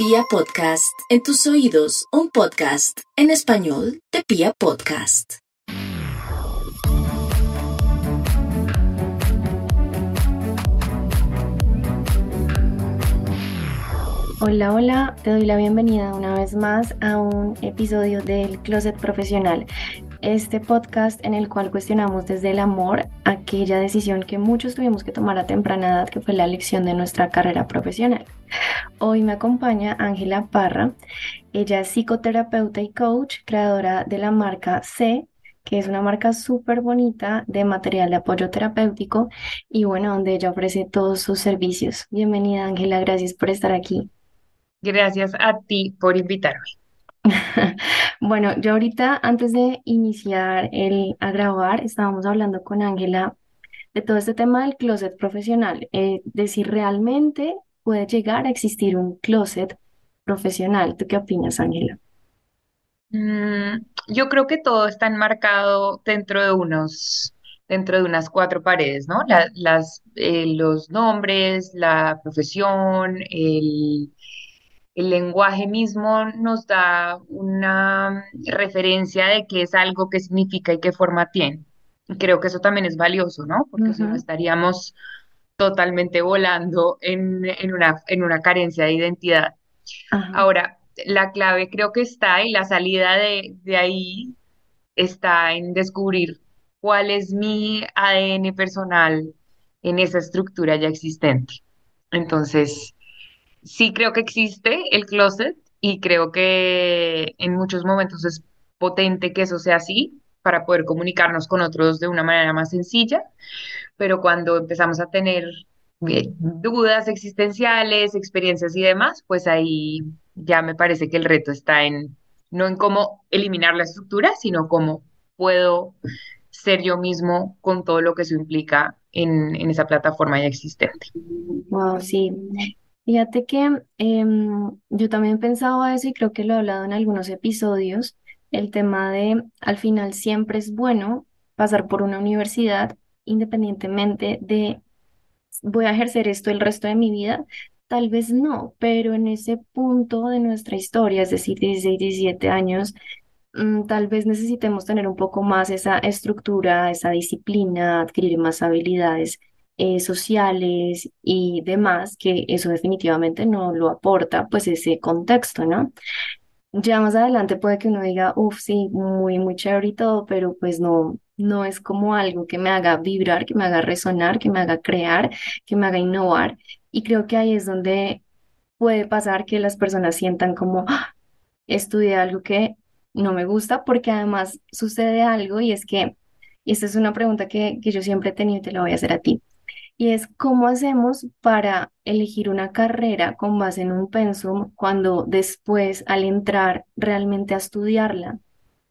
Pia Podcast, en tus oídos, un podcast en español de Pia Podcast. Hola, hola, te doy la bienvenida una vez más a un episodio del Closet Profesional, este podcast en el cual cuestionamos desde el amor aquella decisión que muchos tuvimos que tomar a temprana edad, que fue la elección de nuestra carrera profesional. Hoy me acompaña Ángela Parra, ella es psicoterapeuta y coach, creadora de la marca C, que es una marca súper bonita de material de apoyo terapéutico y bueno, donde ella ofrece todos sus servicios. Bienvenida Ángela, gracias por estar aquí. Gracias a ti por invitarme. Bueno, yo ahorita, antes de iniciar el, a grabar, estábamos hablando con Ángela de todo este tema del closet profesional, eh, de si realmente puede llegar a existir un closet profesional. ¿Tú qué opinas, Ángela? Mm, yo creo que todo está enmarcado dentro de unos, dentro de unas cuatro paredes, ¿no? La- las, eh, los nombres, la profesión, el El lenguaje mismo nos da una referencia de qué es algo, qué significa y qué forma tiene. Y creo que eso también es valioso, ¿no? Porque si no estaríamos totalmente volando en, en una, en una carencia de identidad. Ahora, la clave creo que está y la salida de, de ahí está en descubrir cuál es mi ADN personal en esa estructura ya existente. Entonces, Sí creo que existe el closet y creo que en muchos momentos es potente que eso sea así para poder comunicarnos con otros de una manera más sencilla, pero cuando empezamos a tener eh, dudas existenciales, experiencias y demás, pues ahí ya me parece que el reto está en no en cómo eliminar la estructura, sino cómo puedo ser yo mismo con todo lo que eso implica en, en esa plataforma ya existente. Wow, sí. Fíjate que em, yo también pensaba eso y creo que lo he hablado en algunos episodios, el tema de al final siempre es bueno pasar por una universidad independientemente de voy a ejercer esto el resto de mi vida. Tal vez no, pero en ese punto de nuestra historia, es decir, 16, 17 años, mm, tal vez necesitemos tener un poco más esa estructura, esa disciplina, adquirir más habilidades eh, sociales y demás, que eso definitivamente no lo aporta, pues ese contexto, ¿no? Ya más adelante puede que uno diga, uff, sí, muy, muy chévere y todo, pero pues no, no es como algo que me haga vibrar, que me haga resonar, que me haga crear, que me haga innovar. Y creo que ahí es donde puede pasar que las personas sientan como, "Ah, estudié algo que no me gusta, porque además sucede algo y es que, y esta es una pregunta que, que yo siempre he tenido y te la voy a hacer a ti. Y es cómo hacemos para elegir una carrera con base en un pensum cuando después, al entrar realmente a estudiarla,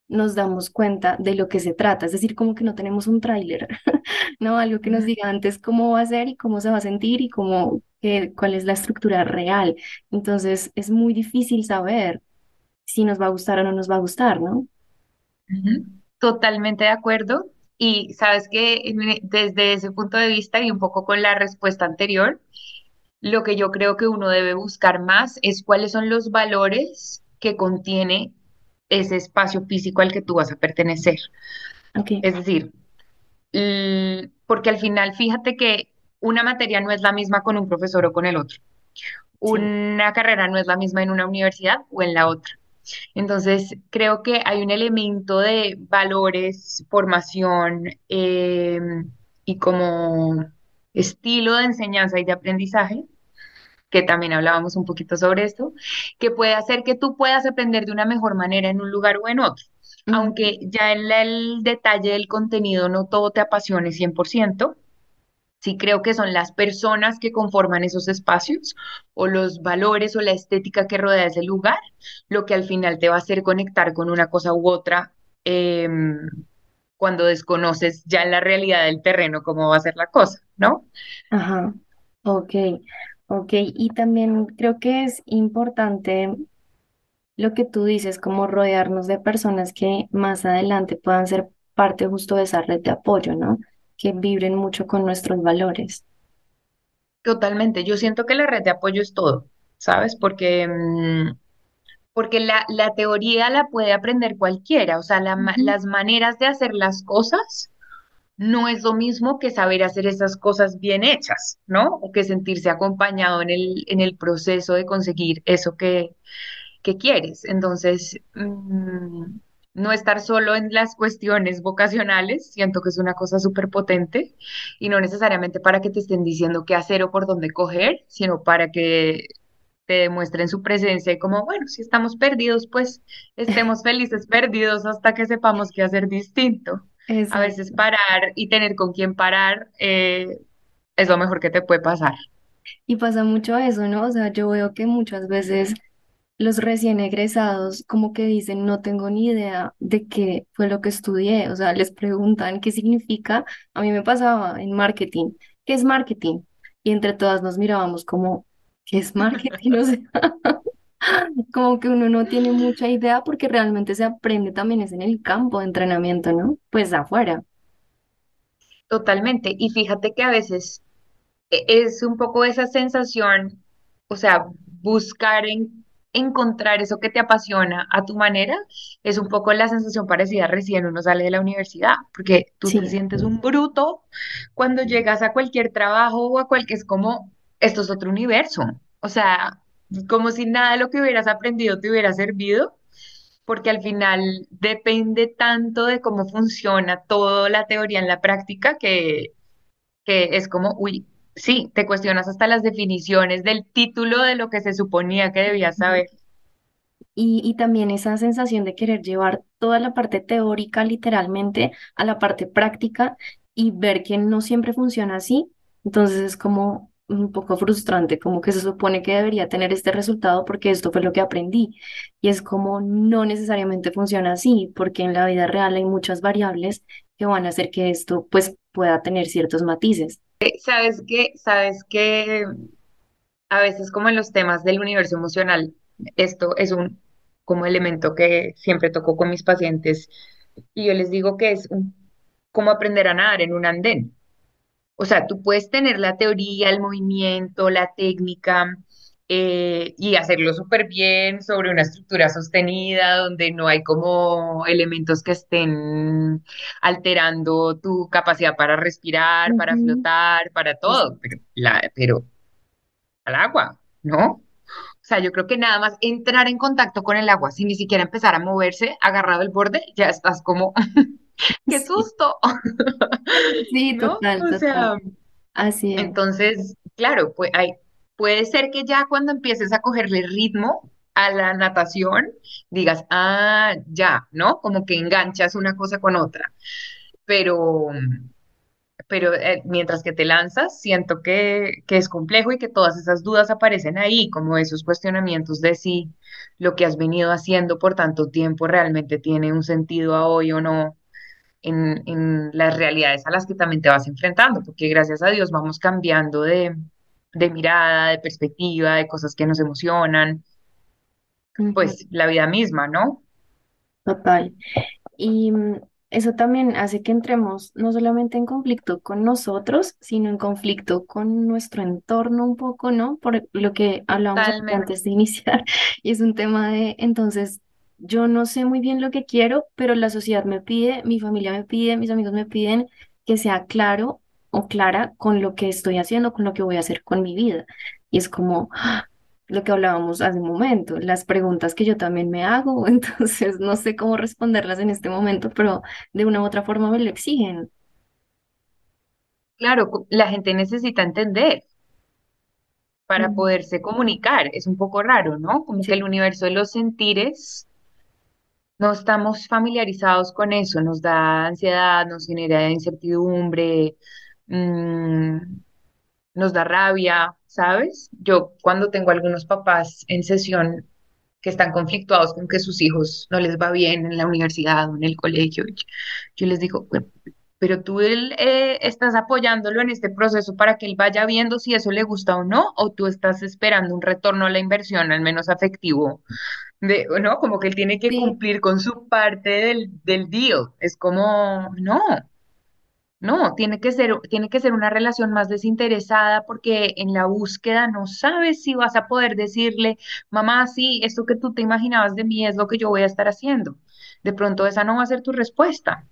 nos damos cuenta de lo que se trata. Es decir, como que no tenemos un tráiler, ¿no? Algo que nos diga antes cómo va a ser y cómo se va a sentir y cómo, qué- cuál es la estructura real. Entonces, es muy difícil saber si nos va a gustar o no nos va a gustar, ¿no? Totalmente de acuerdo. Y sabes que e, desde ese punto de vista y un poco con la respuesta anterior, lo que yo creo que uno debe buscar más es cuáles son los valores que contiene ese espacio físico al que tú vas a pertenecer. Ok, Es decir, porque al final fíjate que una materia no es la misma con un profesor o con el otro. sí. Una carrera no es la misma en una universidad o en la otra. Entonces, creo que hay un elemento de valores, formación eh, y como estilo de enseñanza y de aprendizaje, que también hablábamos un poquito sobre esto, que puede hacer que tú puedas aprender de una mejor manera en un lugar o en otro. Aunque ya en el detalle del contenido no todo te apasione 100%, Sí creo que son las personas que conforman esos espacios o los valores o la estética que rodea ese lugar lo que al final te va a hacer conectar con una cosa u otra em, cuando desconoces ya la realidad del terreno cómo va a ser la cosa, ¿no? Ajá, ok, ok. Y también creo que es importante lo que tú dices, como rodearnos de personas que más adelante puedan ser parte justo de esa red de apoyo, ¿no? Que vibren mucho con nuestros valores. Totalmente. Yo siento que la red de apoyo es todo. ¿sabes? Porque, mm, porque la, la teoría la puede aprender cualquiera, o sea, la las maneras de hacer las cosas no es lo mismo que saber hacer esas cosas bien hechas, ¿no? O que sentirse acompañado en el, en el proceso de conseguir eso que, que quieres. Entonces, mm, no estar solo en las cuestiones vocacionales, siento que es una cosa súper potente y no necesariamente para que te estén diciendo qué hacer o por dónde coger, sino para que te demuestren su presencia y como, bueno, si estamos perdidos, pues estemos felices perdidos hasta que sepamos qué hacer distinto. A veces parar y tener con quién parar eh, es lo mejor que te puede pasar. Y pasa mucho eso, ¿no? O sea, yo veo que muchas veces los recién egresados como que dicen, no tengo ni idea de qué fue lo que estudié. O sea, les preguntan qué significa. A mí me pasaba en marketing, ¿qué es marketing? Y entre todas nos mirábamos como, ¿qué es marketing? O sea, como que uno no tiene mucha idea porque realmente se aprende también es en el campo de entrenamiento, ¿no? Pues afuera. Totalmente. Y fíjate que a veces e- es un poco esa sensación, o sea, buscar en, encontrar eso que te apasiona a tu manera, es un poco la sensación parecida recién uno sale de la universidad, porque tú te Sí. sientes un bruto cuando llegas a cualquier trabajo o a cualquier, es como, esto es otro universo, o sea, como si nada de lo que hubieras aprendido te hubiera servido. Porque al final depende tanto de cómo funciona toda la teoría en la práctica que, que es como, uy, sí, te cuestionas hasta las definiciones del título de lo que se suponía que debías saber. Y, y también esa sensación de querer llevar toda la parte teórica literalmente a la parte práctica y ver que no siempre funciona así. Entonces es como un poco frustrante, como que se supone que debería tener este resultado porque esto fue lo que aprendí. Y es como no necesariamente funciona así, porque en la vida real hay muchas variables que van a hacer que esto pues pueda tener ciertos matices. ¿Sabes qué? ¿Sabes qué? A veces como en los temas del universo emocional, esto es un como elemento que siempre toco con mis pacientes y yo les digo que es un, como aprender a nadar en un andén. O sea, tú puedes tener la teoría, el movimiento, la técnica eh, y hacerlo súper bien sobre una estructura sostenida donde no hay como elementos que estén alterando tu capacidad para respirar, para flotar, para todo, pero, la, pero al agua, ¿no? O sea, yo creo que nada más entrar en contacto con el agua sin ni siquiera empezar a moverse agarrado el borde, ya estás como, ¡qué susto! sí, ¿No? total, O total. sea... Así es. Entonces, claro, pues hay, puede ser que ya cuando empieces a cogerle ritmo a la natación, digas, ah, ya, ¿no? Como que enganchas una cosa con otra. Pero, pero eh, mientras que te lanzas, siento que, que es complejo y que todas esas dudas aparecen ahí, como esos cuestionamientos de si lo que has venido haciendo por tanto tiempo realmente tiene un sentido a hoy o no en, en las realidades a las que también te vas enfrentando, porque gracias a Dios vamos cambiando de, de mirada, de perspectiva, de cosas que nos emocionan, pues la vida misma, ¿no? Total. Y mm, eso también hace que entremos no solamente en conflicto con nosotros, sino en conflicto con nuestro entorno un poco, ¿no? Por lo que hablábamos antes de iniciar. Y es un tema de, entonces, yo no sé muy bien lo que quiero, pero la sociedad me pide, mi familia me pide, mis amigos me piden que sea claro o clara con lo que estoy haciendo, con lo que voy a hacer con mi vida. Y es como lo que hablábamos hace un momento, las preguntas que yo también me hago, entonces no sé cómo responderlas en este momento, pero de una u otra forma me lo exigen. Claro, la gente necesita entender para poderse comunicar. Es un poco raro, ¿no? Como que el Sí, universo de los sentires no estamos familiarizados con eso, nos da ansiedad, nos genera incertidumbre, mm, nos da rabia, ¿sabes? Yo cuando tengo algunos papás en sesión que están conflictuados con que sus hijos no les va bien en la universidad o en el colegio, yo, yo les digo, "Bueno, pero tú él, eh, estás apoyándolo en este proceso para que él vaya viendo si eso le gusta o no, o tú estás esperando un retorno a la inversión, al menos afectivo, de, ¿no? Como que él tiene que sí, cumplir con su parte del, del deal. Es como, no. No, tiene que ser, tiene que ser una relación más desinteresada porque en la búsqueda no sabes si vas a poder decirle, mamá, sí, esto que tú te imaginabas de mí es lo que yo voy a estar haciendo. De pronto esa no va a ser tu respuesta.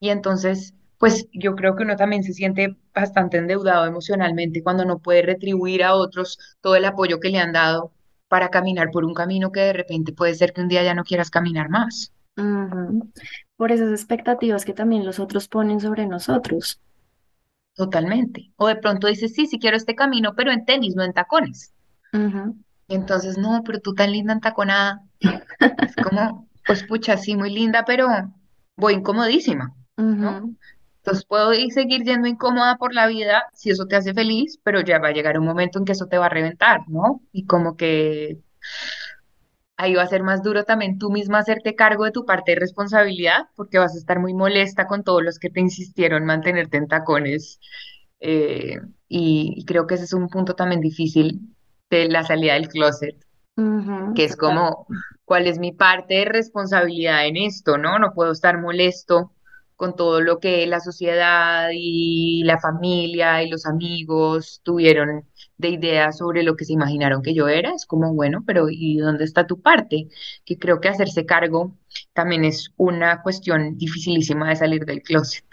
Y entonces, pues yo creo que uno también se siente bastante endeudado emocionalmente cuando no puede retribuir a otros todo el apoyo que le han dado para caminar por un camino que de repente puede ser que un día ya no quieras caminar más. Por esas expectativas que también los otros ponen sobre nosotros. Totalmente. O de pronto dices, sí, sí quiero este camino, pero en tenis, no en tacones. Y entonces, no, pero tú tan linda en taconada. Es como, pues pucha, sí, muy linda, pero voy incomodísima. Entonces puedo ir seguir yendo incómoda por la vida si eso te hace feliz, pero ya va a llegar un momento en que eso te va a reventar, ¿no? Y como que ahí va a ser más duro también tú misma hacerte cargo de tu parte de responsabilidad, porque vas a estar muy molesta con todos los que te insistieron en mantenerte en tacones. Eh, y, y creo que ese es un punto también difícil de la salida del closet, que es como, ¿cuál es mi parte de responsabilidad en esto, ¿no? No puedo estar molesto con todo lo que la sociedad y la familia y los amigos tuvieron de ideas sobre lo que se imaginaron que yo era. Es como, bueno, pero ¿y dónde está tu parte? Que creo que hacerse cargo también es una cuestión dificilísima de salir del closet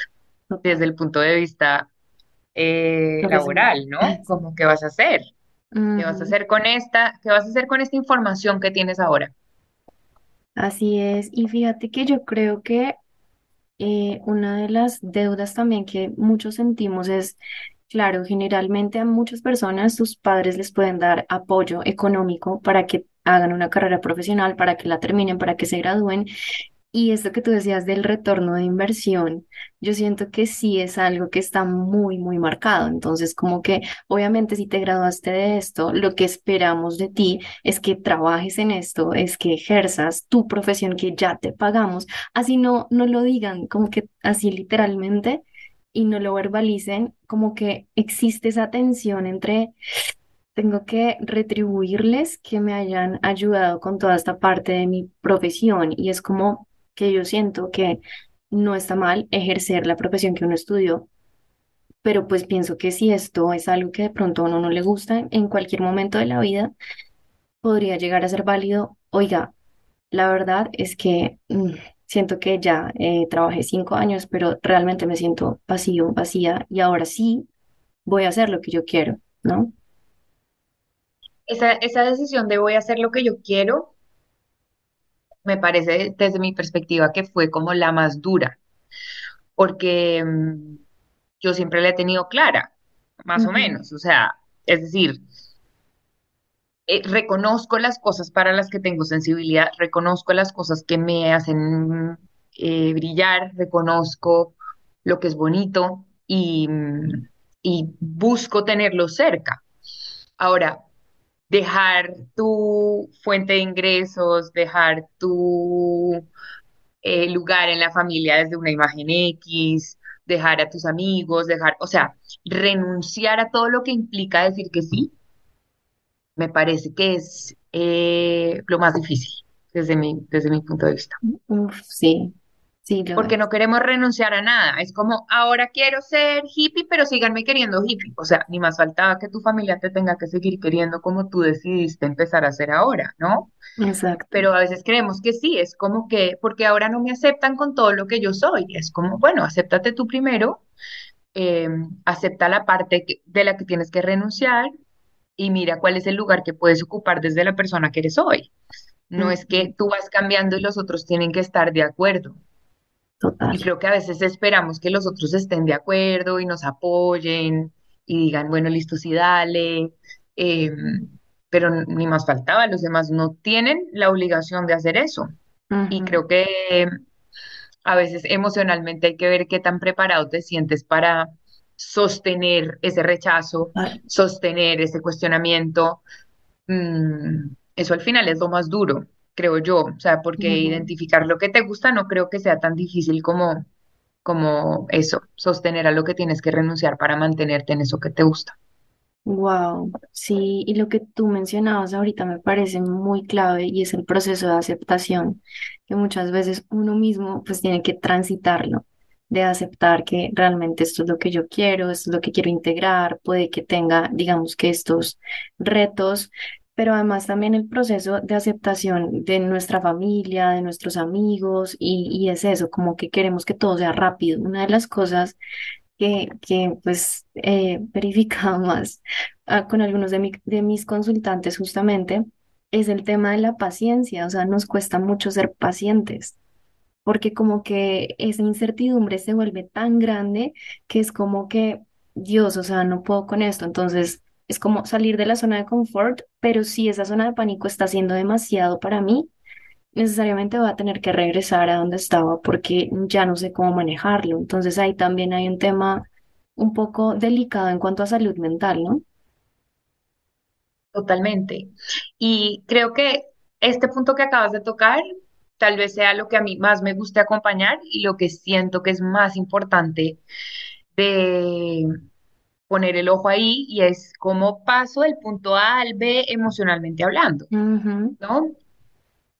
desde el punto de vista eh, laboral, ¿no? Como, ¿qué vas a hacer? ¿Qué vas a Ujú, hacer con esta, qué vas a hacer con esta información que tienes ahora? Así es. Y fíjate que yo creo que eh, una de las deudas también que muchos sentimos es, claro, generalmente a muchas personas sus padres les pueden dar apoyo económico para que hagan una carrera profesional, para que la terminen, para que se gradúen. Y esto que tú decías del retorno de inversión, yo siento que sí es algo que está muy, muy marcado. Entonces, como que obviamente si te graduaste de esto, lo que esperamos de ti es que trabajes en esto, es que ejerzas tu profesión que ya te pagamos, así no, no lo digan como que así literalmente y no lo verbalicen, como que existe esa tensión entre tengo que retribuirles que me hayan ayudado con toda esta parte de mi profesión y es como que yo siento que no está mal ejercer la profesión que uno estudió, pero pues pienso que si esto es algo que de pronto a uno no le gusta en cualquier momento de la vida, podría llegar a ser válido. Oiga, la verdad es que mm, siento que ya eh, trabajé cinco años, pero realmente me siento vacío, vacía y ahora sí voy a hacer lo que yo quiero, ¿no? Esa, esa decisión de voy a hacer lo que yo quiero, me parece desde mi perspectiva que fue como la más dura, porque mm, yo siempre la he tenido clara, más o menos, o sea, es decir, eh, reconozco las cosas para las que tengo sensibilidad, reconozco las cosas que me hacen eh, brillar, reconozco lo que es bonito y, mm, y busco tenerlo cerca. Ahora, dejar tu fuente de ingresos, dejar tu eh, lugar en la familia desde una imagen X, dejar a tus amigos, dejar, o sea, renunciar a todo lo que implica decir que sí, me parece que es eh, lo más difícil desde mi, desde mi punto de vista. Sí, sí porque no queremos renunciar a nada. Es como, ahora quiero ser hippie, pero síganme queriendo hippie. O sea, ni más faltaba que tu familia te tenga que seguir queriendo como tú decidiste empezar a hacer ahora, ¿no? Exacto. Pero a veces creemos que sí, es como que, porque ahora no me aceptan con todo lo que yo soy. Es como, bueno, acéptate tú primero, eh, acepta la parte que- de la que tienes que renunciar y mira cuál es el lugar que puedes ocupar desde la persona que eres hoy. No es que tú vas cambiando y los otros tienen que estar de acuerdo. Total. Y creo que a veces esperamos que los otros estén de acuerdo y nos apoyen y digan, bueno, listo, sí, dale. Eh, pero ni más faltaba, los demás no tienen la obligación de hacer eso. Y creo que eh, a veces emocionalmente hay que ver qué tan preparado te sientes para sostener ese rechazo, sostener ese cuestionamiento. Mm, eso al final es lo más duro, creo yo. O sea, porque identificar lo que te gusta no creo que sea tan difícil como como eso, sostener a lo que tienes que renunciar para mantenerte en eso que te gusta. Wow, sí, y lo que tú mencionabas ahorita me parece muy clave y es el proceso de aceptación, que muchas veces uno mismo pues tiene que transitarlo. de aceptar que realmente esto es lo que yo quiero, esto es lo que quiero integrar, puede que tenga, digamos que estos retos, pero además también el proceso de aceptación de nuestra familia, de nuestros amigos, y, es eso, como que queremos que todo sea rápido. Una de las cosas que, que pues he verificado más ah, con algunos de, mi- de mis consultantes justamente es el tema de la paciencia, o sea, nos cuesta mucho ser pacientes porque como que esa incertidumbre se vuelve tan grande que es como que, Dios, o sea, no puedo con esto. Entonces, es como salir de la zona de confort, pero si esa zona de pánico está siendo demasiado para mí, necesariamente voy a tener que regresar a donde estaba porque ya no sé cómo manejarlo. Entonces, ahí también hay un tema un poco delicado en cuanto a salud mental, ¿no? Totalmente. Y creo que este punto que acabas de tocar tal vez sea lo que a mí más me gusta acompañar y lo que siento que es más importante de poner el ojo ahí y es cómo paso del punto A al B emocionalmente hablando, Ujú, ¿no?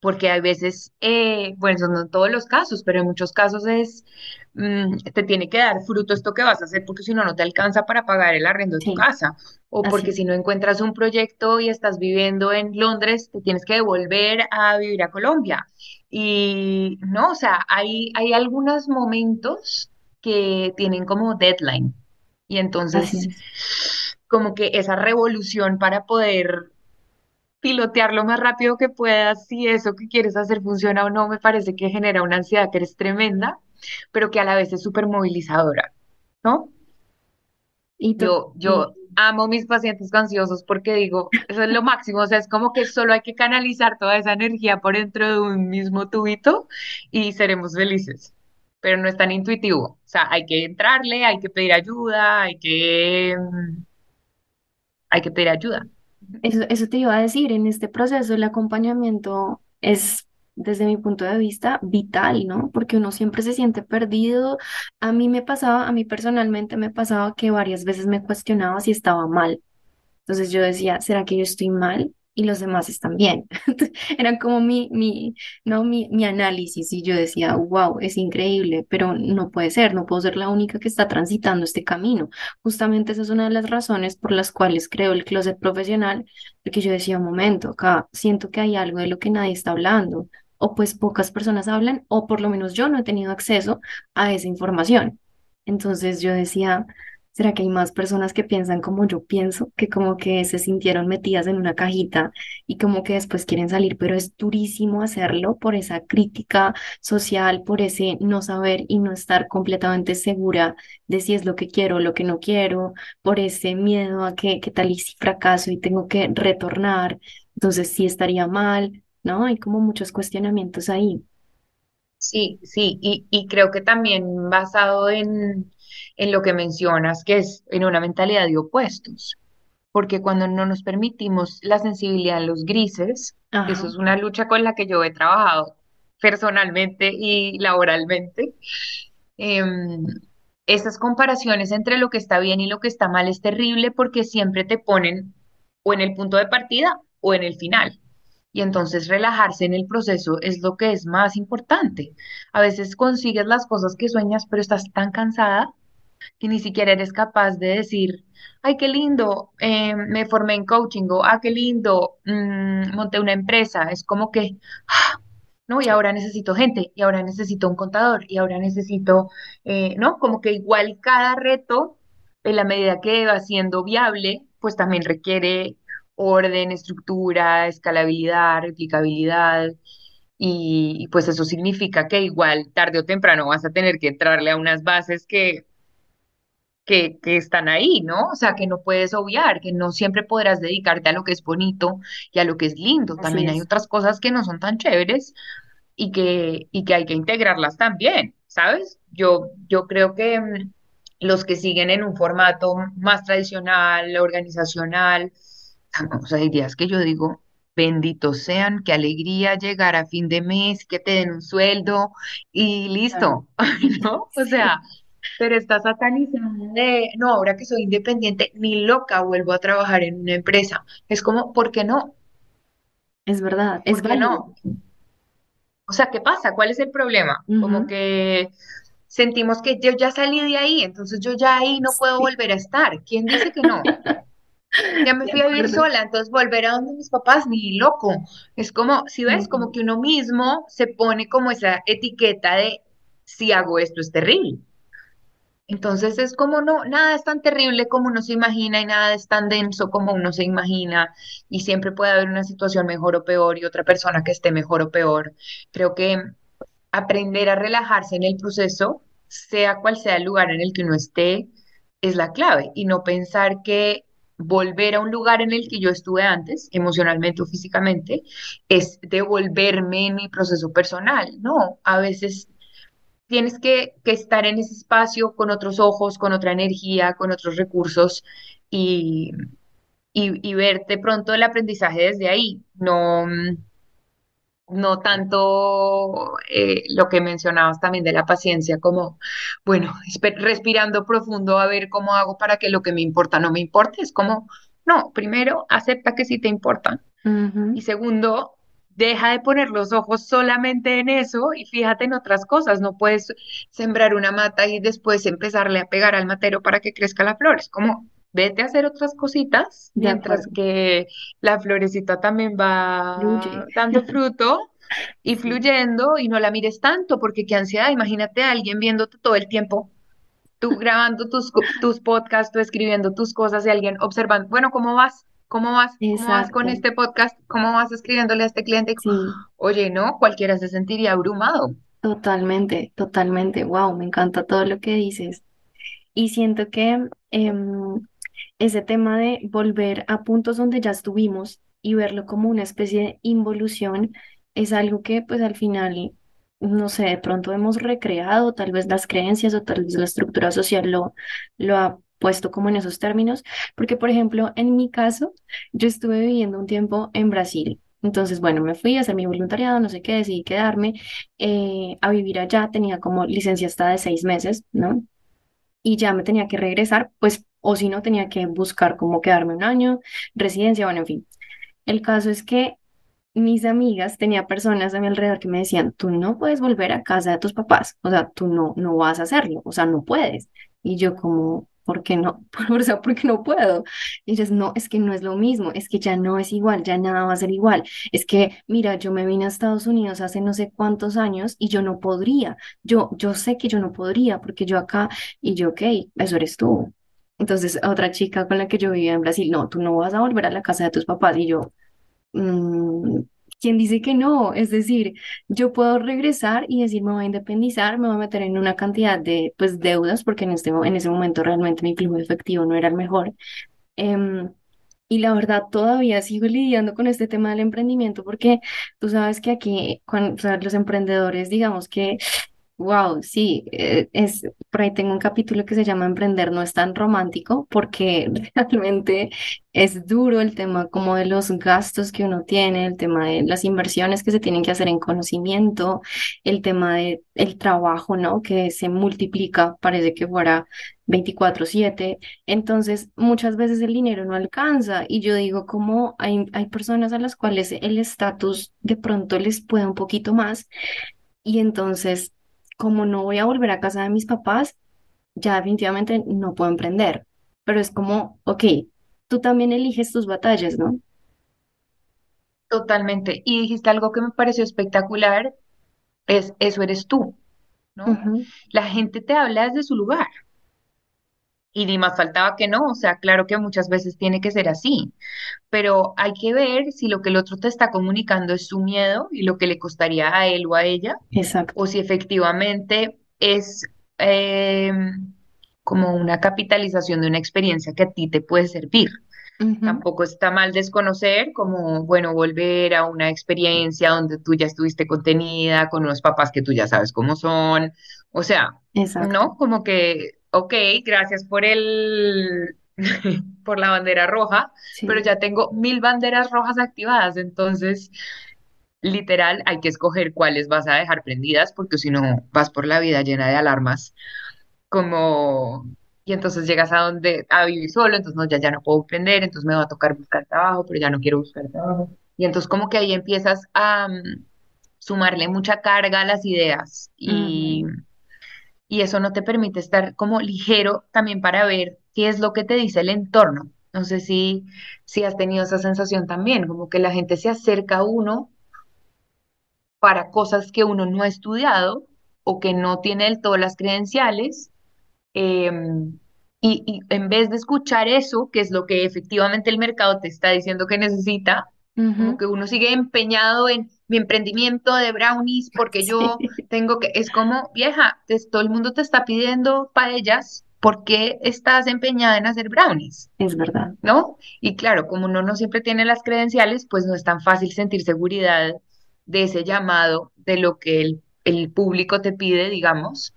porque hay veces, eh, bueno, eso no en todos los casos, pero en muchos casos es, mm, te tiene que dar fruto esto que vas a hacer, porque si no, no te alcanza para pagar el arriendo de tu casa, o así porque si no encuentras un proyecto y estás viviendo en Londres, te tienes que devolver a vivir a Colombia. Y no, o sea, hay, hay algunos momentos que tienen como deadline. Y entonces, es. como que esa revolución para poder pilotear lo más rápido que puedas si eso que quieres hacer funciona o no, me parece que genera una ansiedad que eres tremenda, pero que a la vez es súper movilizadora, ¿no? Y, Yo, yo amo mis pacientes ansiosos porque digo, eso es lo máximo, o sea, es como que solo hay que canalizar toda esa energía por dentro de un mismo tubito y seremos felices, pero no es tan intuitivo, o sea, hay que entrarle, hay que pedir ayuda, hay que, mm, hay que pedir ayuda. Eso, eso te iba a decir, en este proceso el acompañamiento es, desde mi punto de vista, vital, ¿no? Porque uno siempre se siente perdido. A mí me pasaba, a mí personalmente me pasaba que varias veces me cuestionaba si estaba mal. Entonces yo decía, ¿será que yo estoy mal? Y los demás están bien. Era como mi, mi, no, mi, mi análisis y yo decía, wow, es increíble, pero no puede ser, no puedo ser la única que está transitando este camino. Justamente esa es una de las razones por las cuales creo el closet profesional, porque yo decía, un momento, acá siento que hay algo de lo que nadie está hablando, o pues pocas personas hablan, o por lo menos yo no he tenido acceso a esa información. Entonces yo decía, ¿será que hay más personas que piensan como yo pienso, que como que se sintieron metidas en una cajita y como que después quieren salir, pero es durísimo hacerlo por esa crítica social, por ese no saber y no estar completamente segura de si es lo que quiero o lo que no quiero, por ese miedo a que, tal y si fracaso y tengo que retornar, entonces sí estaría mal, ¿no? Hay como muchos cuestionamientos ahí. Sí, sí, y creo que también basado en, en lo que mencionas, que es en una mentalidad de opuestos, porque cuando no nos permitimos la sensibilidad en los grises, que eso Ajá, es una lucha con la que yo he trabajado personalmente y laboralmente, em, esas comparaciones entre lo que está bien y lo que está mal es terrible porque siempre te ponen o en el punto de partida o en el final. Y entonces relajarse en el proceso es lo que es más importante. A veces consigues las cosas que sueñas, pero estás tan cansada que ni siquiera eres capaz de decir, ay, qué lindo, eh, me formé en coaching o, ah, qué lindo, mm, monté una empresa. Es como que, ah, no, y ahora necesito gente, y ahora necesito un contador, y ahora necesito, eh, ¿no? Como que igual cada reto, en la medida que va siendo viable, pues también requiere orden, estructura, escalabilidad, replicabilidad. Y pues eso significa que igual tarde o temprano vas a tener que entrarle a unas bases que, que, que están ahí, ¿no? O sea, que no puedes obviar, que no siempre podrás dedicarte a lo que es bonito y a lo que es lindo. así También hay otras cosas que no son tan chéveres y que, y que hay que integrarlas también, ¿sabes? Yo, yo creo que mm, los que siguen en un formato más tradicional, organizacional, o sea, hay días que yo digo, benditos sean, qué alegría llegar a fin de mes, que te den un sueldo y listo, ¿no? O sea, pero está satanizada de, no, ahora que soy independiente, ni loca vuelvo a trabajar en una empresa. Es como, ¿por qué no? Es verdad, es ¿Por qué no? O sea, ¿qué pasa? ¿Cuál es el problema? Como que sentimos que yo ya salí de ahí, entonces yo ya ahí no puedo volver a estar. ¿Quién dice que no? Ya me fui a vivir sola, entonces volver a donde mis papás, ni loco. Es como, si ves, como que uno mismo se pone como esa etiqueta de si hago esto es terrible. Entonces es como no, nada es tan terrible como uno se imagina y nada es tan denso como uno se imagina y siempre puede haber una situación mejor o peor y otra persona que esté mejor o peor. Creo que aprender a relajarse en el proceso, sea cual sea el lugar en el que uno esté, es la clave y no pensar que volver a un lugar en el que yo estuve antes, emocionalmente o físicamente, es devolverme en mi proceso personal. No, a veces tienes que, estar en ese espacio con otros ojos, con otra energía, con otros recursos y, y, y ver de pronto el aprendizaje desde ahí. No no tanto eh, lo que mencionabas también de la paciencia, como, bueno, respirando profundo a ver cómo hago para que lo que me importa no me importe. Es como, no, primero, acepta que sí te importa. Y segundo, deja de poner los ojos solamente en eso y fíjate en otras cosas. No puedes sembrar una mata y después empezarle a pegar al matero para que crezca la flor. Es como, vete a hacer otras cositas, mientras que la florecita también va dando fruto y fluyendo y no la mires tanto, porque qué ansiedad, imagínate a alguien viéndote todo el tiempo, tú grabando tus, tus podcasts, tú escribiendo tus cosas y alguien observando, bueno, ¿cómo vas? ¿Cómo vas? ¿Cómo vas con este podcast? ¿Cómo vas escribiéndole a este cliente? Oye, no, cualquiera se sentiría abrumado. Totalmente, totalmente. Wow, me encanta todo lo que dices. Y siento que em, ese tema de volver a puntos donde ya estuvimos y verlo como una especie de involución es algo que pues al final, no sé, de pronto hemos recreado, tal vez las creencias o tal vez la estructura social lo, lo ha puesto como en esos términos, porque por ejemplo, en mi caso, yo estuve viviendo un tiempo en Brasil. Entonces, bueno, me fui a hacer mi voluntariado, no sé qué, decidí quedarme eh, a vivir allá, tenía como licencia hasta de seis meses, ¿no? Y ya me tenía que regresar, pues o si no tenía que buscar cómo quedarme un año, residencia, bueno, en fin. El caso es que mis amigas, tenía personas a mi alrededor que me decían, tú no puedes volver a casa de tus papás, o sea, tú no, no vas a hacerlo, o sea, no puedes. Y yo como, ¿por qué no? O sea, ¿por qué no puedo? Y ellas, no, es que no es lo mismo, es que ya no es igual, ya nada va a ser igual. Es que, mira, yo me vine a Estados Unidos hace no sé cuántos años y yo no podría. Yo, yo sé que yo no podría porque yo acá, y yo, ok, eso eres tú. Entonces, otra chica con la que yo vivía en Brasil, no, tú no vas a volver a la casa de tus papás. Y yo, mm, ¿quién dice que no? Es decir, yo puedo regresar y decir, me voy a independizar, me voy a meter en una cantidad de pues, deudas, porque en, este, en ese momento realmente mi flujo efectivo no era el mejor. Em, y la verdad, todavía sigo lidiando con este tema del emprendimiento porque tú sabes que aquí, cuando, los emprendedores, digamos que Wow, sí, eh, es, por ahí tengo un capítulo que se llama Emprender no es tan romántico porque realmente es duro el tema como de los gastos que uno tiene, el tema de las inversiones que se tienen que hacer en conocimiento, el tema de el trabajo, ¿no? Que se multiplica, parece que fuera 24/7. Entonces, muchas veces el dinero no alcanza y yo digo como hay, hay personas a las cuales el estatus de pronto les puede un poquito más y entonces como no voy a volver a casa de mis papás, ya definitivamente no puedo emprender. Pero es como, ok, tú también eliges tus batallas, ¿no? Totalmente. Y dijiste algo que me pareció espectacular, es eso eres tú, ¿no? La gente te habla desde su lugar. Y ni más faltaba que no, o sea, claro que muchas veces tiene que ser así, pero hay que ver si lo que el otro te está comunicando es su miedo y lo que le costaría a él o a ella, Exacto. o si efectivamente es eh, como una capitalización de una experiencia que a ti te puede servir. Tampoco está mal desconocer, como, bueno, volver a una experiencia donde tú ya estuviste contenida, con unos papás que tú ya sabes cómo son. O sea, ¿no? Como que ok, gracias por el, por la bandera roja, pero ya tengo mil banderas rojas activadas, entonces literal hay que escoger cuáles vas a dejar prendidas, porque si no vas por la vida llena de alarmas, como, y entonces llegas a donde, a vivir solo, entonces no, ya, ya no puedo prender, entonces me va a tocar buscar trabajo, pero ya no quiero buscar trabajo. Y entonces como que ahí empiezas a mm, sumarle mucha carga a las ideas y y eso no te permite estar como ligero también para ver qué es lo que te dice el entorno. No sé si, si has tenido esa sensación también, como que la gente se acerca a uno para cosas que uno no ha estudiado o que no tiene del todo las credenciales. em, y, y en vez de escuchar eso, que es lo que efectivamente el mercado te está diciendo que necesita, como Ujú. que uno sigue empeñado en mi emprendimiento de brownies porque yo Sí, tengo que, es como, vieja, te- todo el mundo te está pidiendo paellas, ¿por qué estás empeñada en hacer brownies? es verdad. ¿No? Y claro, como uno no siempre tiene las credenciales, pues no es tan fácil sentir seguridad de ese llamado, de lo que el, el público te pide, digamos.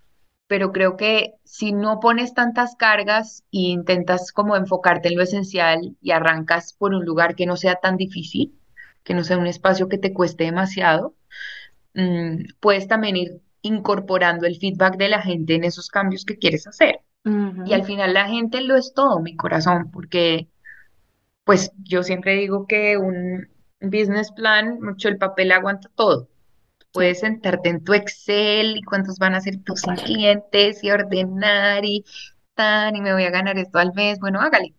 Pero creo que si no pones tantas cargas e intentas como enfocarte en lo esencial y arrancas por un lugar que no sea tan difícil, que no sea un espacio que te cueste demasiado, mm, puedes también ir incorporando el feedback de la gente en esos cambios que quieres hacer. Y al final la gente lo es todo, mi corazón, porque pues yo siempre digo que un business plan, mucho el papel aguanta todo. Puedes sentarte en tu Excel y cuántos van a ser tus clientes y ordenar y tan y me voy a ganar esto al mes. Bueno, hágale.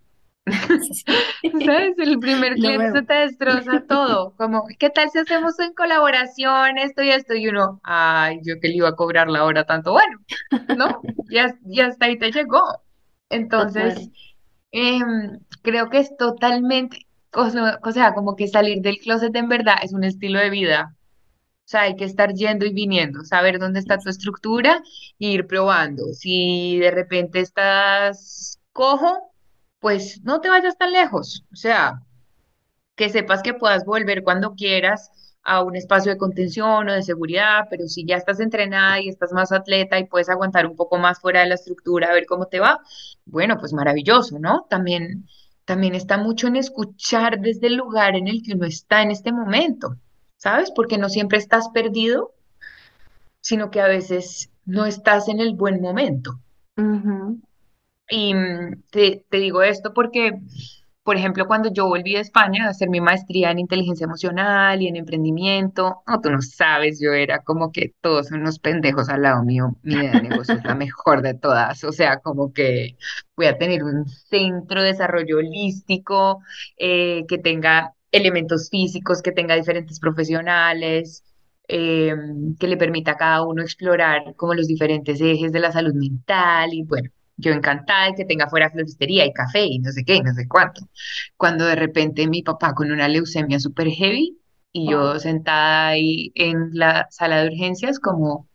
¿Sabes? El primer cliente te destroza todo. Como, ¿qué tal si hacemos en colaboración esto y esto? Y uno, ay, yo que le iba a cobrar la hora tanto. Bueno, ¿no? Ya, ya hasta ahí te llegó. Entonces, em, creo que es totalmente, o sea, o sea, como que salir del closet en verdad es un estilo de vida. O sea, hay que estar yendo y viniendo, saber dónde está tu estructura e ir probando. Si de repente estás cojo, pues no te vayas tan lejos. O sea, que sepas que puedas volver cuando quieras a un espacio de contención o de seguridad, pero si ya estás entrenada y estás más atleta y puedes aguantar un poco más fuera de la estructura, a ver cómo te va, bueno, pues maravilloso, ¿no? También, también está mucho en escuchar desde el lugar en el que uno está en este momento, ¿sabes? Porque no siempre estás perdido, sino que a veces no estás en el buen momento. Y mm, te, digo esto porque, por ejemplo, cuando yo volví de España a hacer mi maestría en inteligencia emocional y en emprendimiento, no, tú no sabes, yo era como que todos unos pendejos al lado mío, mi idea de negocio es la mejor de todas, o sea, como que voy a tener un centro de desarrollo holístico eh, que tenga elementos físicos, que tenga diferentes profesionales. eh, que le permita a cada uno explorar como los diferentes ejes de la salud mental y bueno, yo encantada de que tenga fuera floristería y café y no sé qué, y no sé cuánto. Cuando de repente mi papá con una leucemia súper heavy y yo sentada ahí en la sala de urgencias como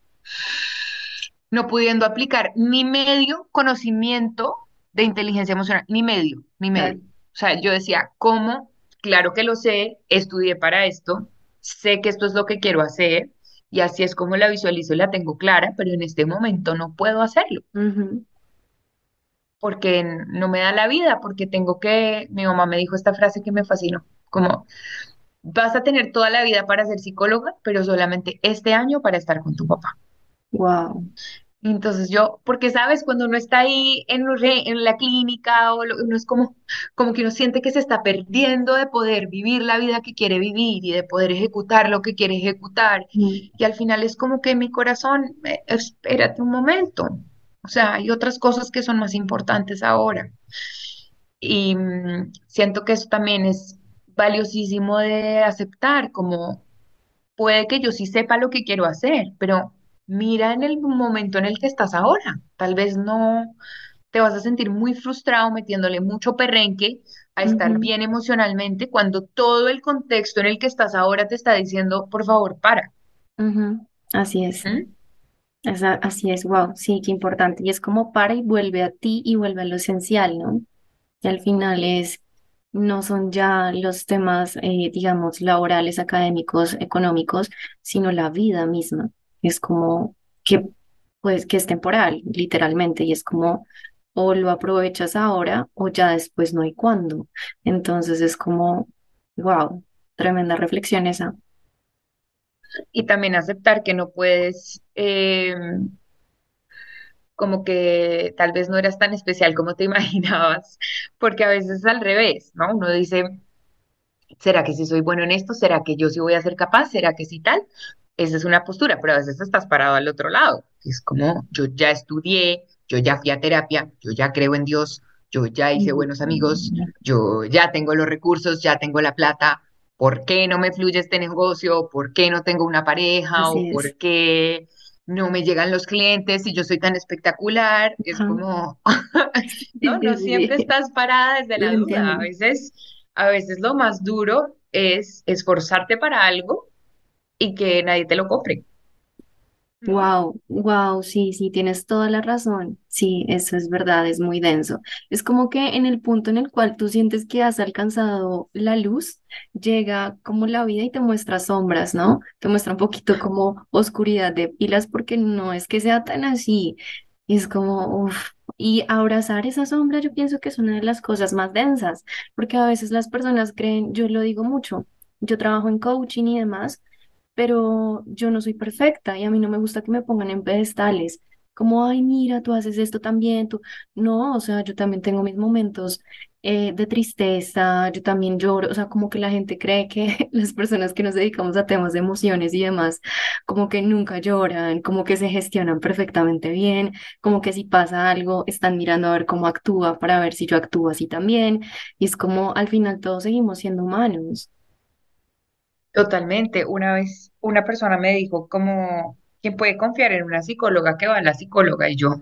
no pudiendo aplicar ni medio conocimiento de inteligencia emocional, ni medio, ni medio. O sea, yo decía, ¿cómo? Claro que lo sé, estudié para esto, sé que esto es lo que quiero hacer y así es como la visualizo y la tengo clara, pero en este momento no puedo hacerlo Ujú. Porque no me da la vida, porque tengo que, mi mamá me dijo esta frase que me fascinó, como vas a tener toda la vida para ser psicóloga, pero solamente este año para estar con tu papá. Wow. Entonces yo, porque sabes, cuando uno está ahí en la clínica, o lo- uno es como, como que uno siente que se está perdiendo de poder vivir la vida que quiere vivir y de poder ejecutar lo que quiere ejecutar. Mm. Y al final es como que mi corazón, eh, espérate un momento. O sea, hay otras cosas que son más importantes ahora. Y mm, siento que eso también es valiosísimo de aceptar, como puede que yo sí sepa lo que quiero hacer, pero mira en el momento en el que estás ahora. Tal vez no te vas a sentir muy frustrado metiéndole mucho perrenque a estar bien emocionalmente cuando todo el contexto en el que estás ahora te está diciendo, por favor, para. Así es. ¿Mm? Así es. Wow. Sí, qué importante. Y es como para y vuelve a ti y vuelve a lo esencial, ¿no? Y al final es, no son ya los temas, eh, digamos, laborales, académicos, económicos, sino la vida misma. Es como que, pues, que es temporal, literalmente, y es como o lo aprovechas ahora o ya después no hay cuándo. Entonces es como, wow, tremenda reflexión esa. Y también aceptar que no puedes, eh, como que tal vez no eras tan especial como te imaginabas, porque a veces es al revés, ¿no? Uno dice, ¿será que sí soy bueno en esto? ¿Será que yo sí voy a ser capaz? ¿Será que sí tal? esa es una postura, pero a veces estás parado al otro lado. Es como, yo ya estudié, yo ya fui a terapia, yo ya creo en Dios, yo ya hice buenos amigos, yo ya tengo los recursos, ya tengo la plata. ¿Por qué no me fluye este negocio? ¿Por qué no tengo una pareja? ¿O por qué no me llegan los clientes y yo soy tan espectacular? Es como, no, no siempre estás parada desde la duda. A veces, a veces lo más duro es esforzarte para algo y que nadie te lo compre. Wow, wow, sí, sí, tienes toda la razón. Sí, eso es verdad, es muy denso. Es como que en el punto en el cual tú sientes que has alcanzado la luz, llega como la vida y te muestra sombras, ¿no? Te muestra un poquito como oscuridad de pilas porque no es que sea tan así. Es como, uff, y abrazar esa sombra yo pienso que es una de las cosas más densas, porque a veces las personas creen, yo lo digo mucho, yo trabajo en coaching y demás pero yo no soy perfecta y a mí no me gusta que me pongan en pedestales, como, ay, mira, tú haces esto también, tú, no, o sea, yo también tengo mis momentos eh, de tristeza, yo también lloro, o sea, como que la gente cree que las personas que nos dedicamos a temas de emociones y demás, como que nunca lloran, como que se gestionan perfectamente bien, como que si pasa algo, están mirando a ver cómo actúa para ver si yo actúo así también, y es como al final todos seguimos siendo humanos. Totalmente. Una vez una persona me dijo como, ¿quién puede confiar en una psicóloga que va a la psicóloga? Y yo,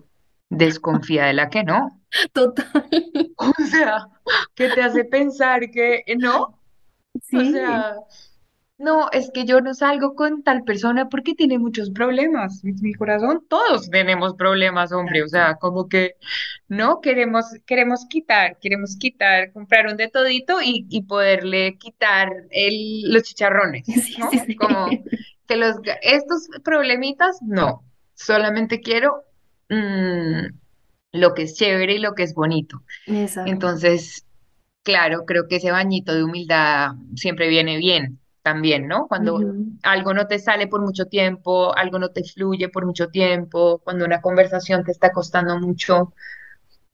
desconfía de la que no. Total. O sea, ¿qué te hace pensar que no? O sea, no, es que yo no salgo con tal persona porque tiene muchos problemas. Mi, corazón, todos tenemos problemas, hombre. O sea, como que no queremos, queremos quitar, queremos quitar, comprar un de todito y, y poderle quitar el, los chicharrones, ¿no? Como que los, estos problemitas, no. Solamente quiero mm, lo que es chévere y lo que es bonito. Entonces, claro, creo que ese bañito de humildad siempre viene bien también, ¿no? Cuando algo no te sale por mucho tiempo, algo no te fluye por mucho tiempo, cuando una conversación te está costando mucho,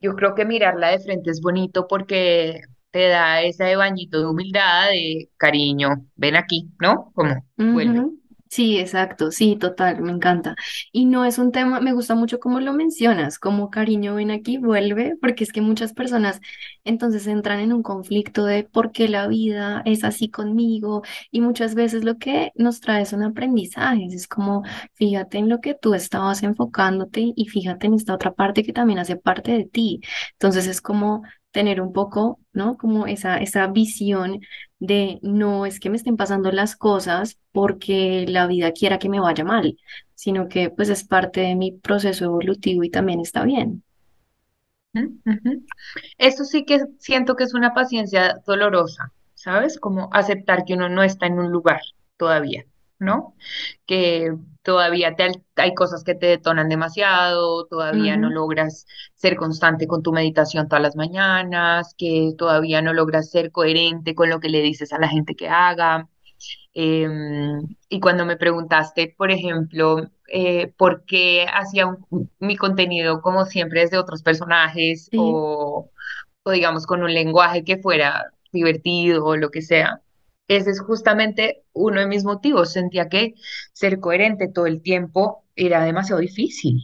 yo creo que mirarla de frente es bonito porque te da ese bañito de humildad, de cariño, ven aquí, ¿no? Como vuelve. Sí, exacto, sí, total, me encanta. Y no es un tema, me gusta mucho cómo lo mencionas, como cariño ven aquí, vuelve, porque es que muchas personas entonces entran en un conflicto de por qué la vida es así conmigo y muchas veces lo que nos trae son aprendizajes, es como fíjate en lo que tú estabas enfocándote y fíjate en esta otra parte que también hace parte de ti. Entonces es como tener un poco, ¿no? Como esa, esa visión de no es que me estén pasando las cosas porque la vida quiera que me vaya mal, sino que pues es parte de mi proceso evolutivo y también está bien. Eso sí que siento que es una paciencia dolorosa, ¿sabes? Como aceptar que uno no está en un lugar todavía. ¿no? Que todavía te, hay cosas que te detonan demasiado, todavía no logras ser constante con tu meditación todas las mañanas, que todavía no logras ser coherente con lo que le dices a la gente que haga. Em, y cuando me preguntaste, por ejemplo, eh, por qué hacía mi contenido como siempre desde otros personajes o, o digamos con un lenguaje que fuera divertido o lo que sea, ese es justamente uno de mis motivos. Sentía que ser coherente todo el tiempo era demasiado difícil.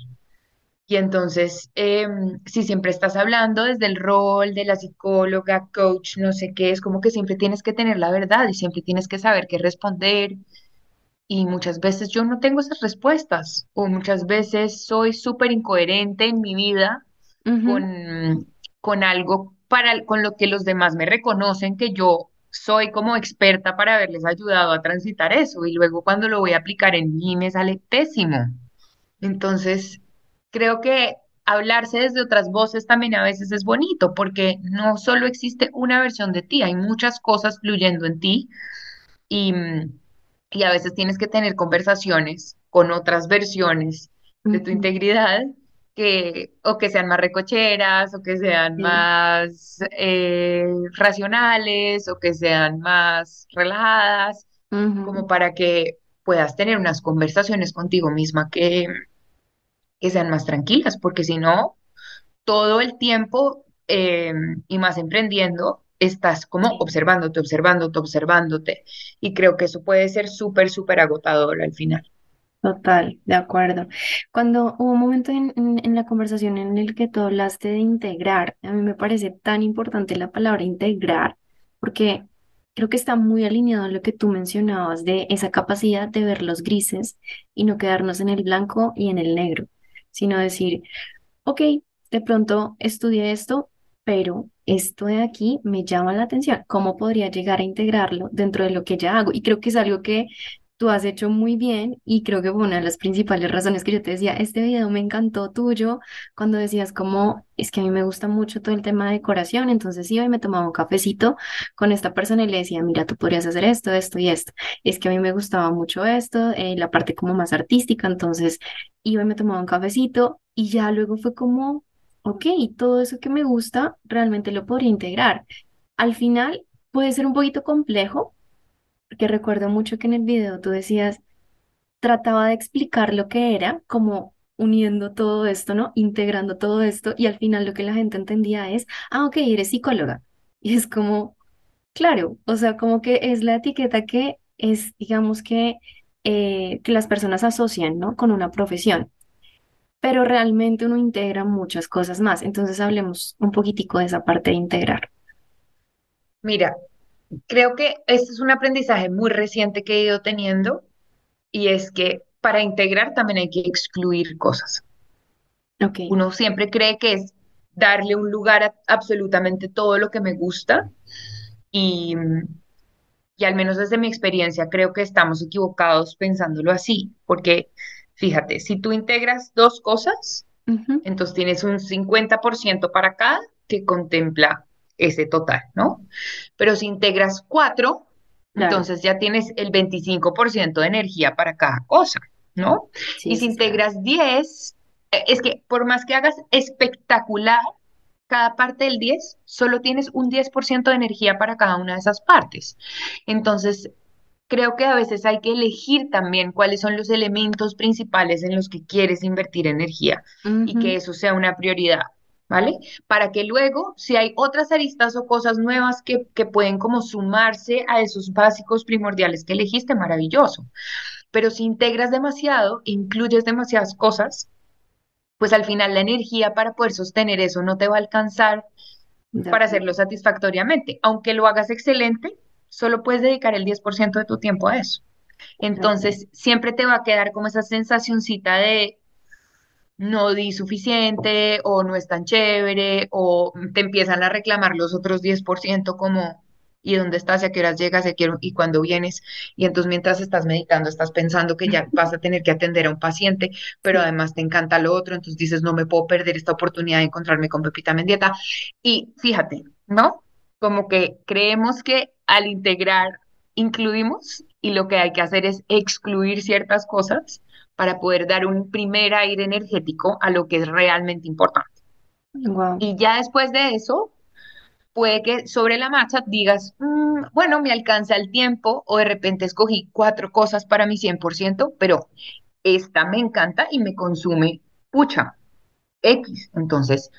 Y entonces, em, si siempre estás hablando desde el rol de la psicóloga, coach, no sé qué, es como que siempre tienes que tener la verdad y siempre tienes que saber qué responder. Y muchas veces yo no tengo esas respuestas o muchas veces soy súper incoherente en mi vida con, con algo para, con lo que los demás me reconocen que yo soy como experta para haberles ayudado a transitar eso y luego cuando lo voy a aplicar en mí me sale pésimo. Entonces, creo que hablarse desde otras voces también a veces es bonito porque no solo existe una versión de ti, hay muchas cosas fluyendo en ti y, y a veces tienes que tener conversaciones con otras versiones de tu integridad que o que sean más recocheras o que sean más eh, racionales o que sean más relajadas, como para que puedas tener unas conversaciones contigo misma que, que sean más tranquilas, porque si no, todo el tiempo, eh, y más emprendiendo, estás como observándote, observándote, observándote. Y creo que eso puede ser súper, súper agotador al final. Total, de acuerdo. Cuando hubo un momento en, en- la conversación en el que tú hablaste de integrar, a mí me parece tan importante la palabra integrar, porque creo que está muy alineado a lo que tú mencionabas de esa capacidad de ver los grises y no quedarnos en el blanco y en el negro, sino decir, ok, de pronto estudié esto, pero esto de aquí me llama la atención. ¿Cómo podría llegar a integrarlo dentro de lo que ya hago? Y creo que es algo que tú has hecho muy bien y creo que una de las principales razones que yo te decía, este video me encantó tuyo, cuando decías como, es que a mí me gusta mucho todo el tema de decoración, entonces iba y me tomaba un cafecito con esta persona y le decía, mira, tú podrías hacer esto, esto y esto. Es que a mí me gustaba mucho esto, eh, la parte como más artística, entonces iba y me tomaba un cafecito y ya luego fue como, ok, todo eso que me gusta realmente lo podría integrar. Al final puede ser un poquito complejo, porque recuerdo mucho que en el video tú decías, trataba de explicar lo que era, como uniendo todo esto, ¿no? Integrando todo esto y al final lo que la gente entendía es, ah, ok, eres psicóloga. Y es como, claro, o sea, como que es la etiqueta que es, digamos que, eh, que las personas asocian, ¿no? Con una profesión pero realmente uno integra muchas cosas más. Entonces hablemos un poquitico de esa parte de integrar. Mira, creo que este es un aprendizaje muy reciente que he ido teniendo y es que para integrar también hay que excluir cosas. Ok, Uno siempre cree que es darle un lugar a absolutamente todo lo que me gusta y, y al menos desde mi experiencia creo que estamos equivocados pensándolo así, porque fíjate, si tú integras dos cosas, ujú, entonces tienes un 50% para cada que contempla ese total, ¿no? Pero si integras cuatro, Claro, entonces ya tienes el 25% de energía para cada cosa, ¿no? sí, Y si integras 10, eh, es que por más que hagas espectacular cada parte del 10, solo tienes un 10% de energía para cada una de esas partes. Entonces, creo que a veces hay que elegir también cuáles son los elementos principales en los que quieres invertir energía y que eso sea una prioridad, ¿vale? Para que luego, si hay otras aristas o cosas nuevas que, que pueden como sumarse a esos básicos primordiales que elegiste, maravilloso. Pero si integras demasiado, incluyes demasiadas cosas, pues al final la energía para poder sostener eso no te va a alcanzar para hacerlo satisfactoriamente. Aunque lo hagas excelente, solo puedes dedicar el 10% de tu tiempo a eso. Entonces, siempre te va a quedar como esa sensacioncita de no di suficiente o no es tan chévere o te empiezan a reclamar los otros 10% como, ¿y dónde estás? ¿Y a qué horas llegas? ¿Y, y cuándo vienes? Y entonces mientras estás meditando, estás pensando que ya vas a tener que atender a un paciente, pero además te encanta lo otro, entonces dices, no me puedo perder esta oportunidad de encontrarme con Pepita Mendieta. Y fíjate, ¿no? Como que creemos que al integrar incluimos y lo que hay que hacer es excluir ciertas cosas para poder dar un primer aire energético a lo que es realmente importante. wow, Y ya después de eso, puede que sobre la marcha digas, "Mm, bueno, me alcanza el tiempo o de repente escogí cuatro cosas para mi 100%, pero esta me encanta y me consume, pucha, X. Entonces,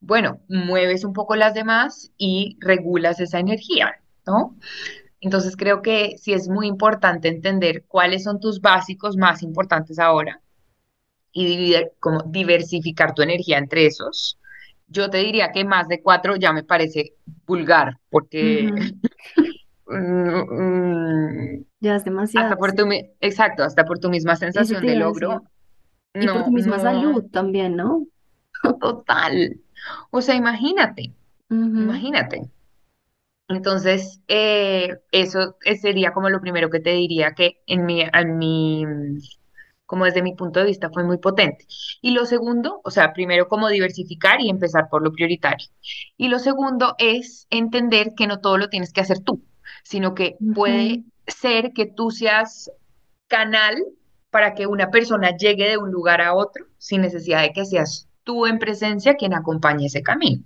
bueno, mueves un poco las demás y regulas esa energía, ¿no? Entonces creo que sí es muy importante entender cuáles son tus básicos más importantes ahora y dividir, como diversificar tu energía entre esos. Yo te diría que más de cuatro ya me parece vulgar, porque mm, mm, Ya es hasta demasiado, por sí. tu, exacto, hasta por tu misma sensación de logro, Y por tu no, misma salud también, ¿no? total. O sea, imagínate, imagínate. Entonces, eh, eso eh, sería como lo primero que te diría que en mi, en mi, mm, como desde mi punto de vista fue muy potente. Y lo segundo, o sea, primero como diversificar y empezar por lo prioritario. Y lo segundo es entender que no todo lo tienes que hacer tú, sino que puede ser que tú seas canal para que una persona llegue de un lugar a otro sin necesidad de que seas tú en presencia quien acompañe ese camino.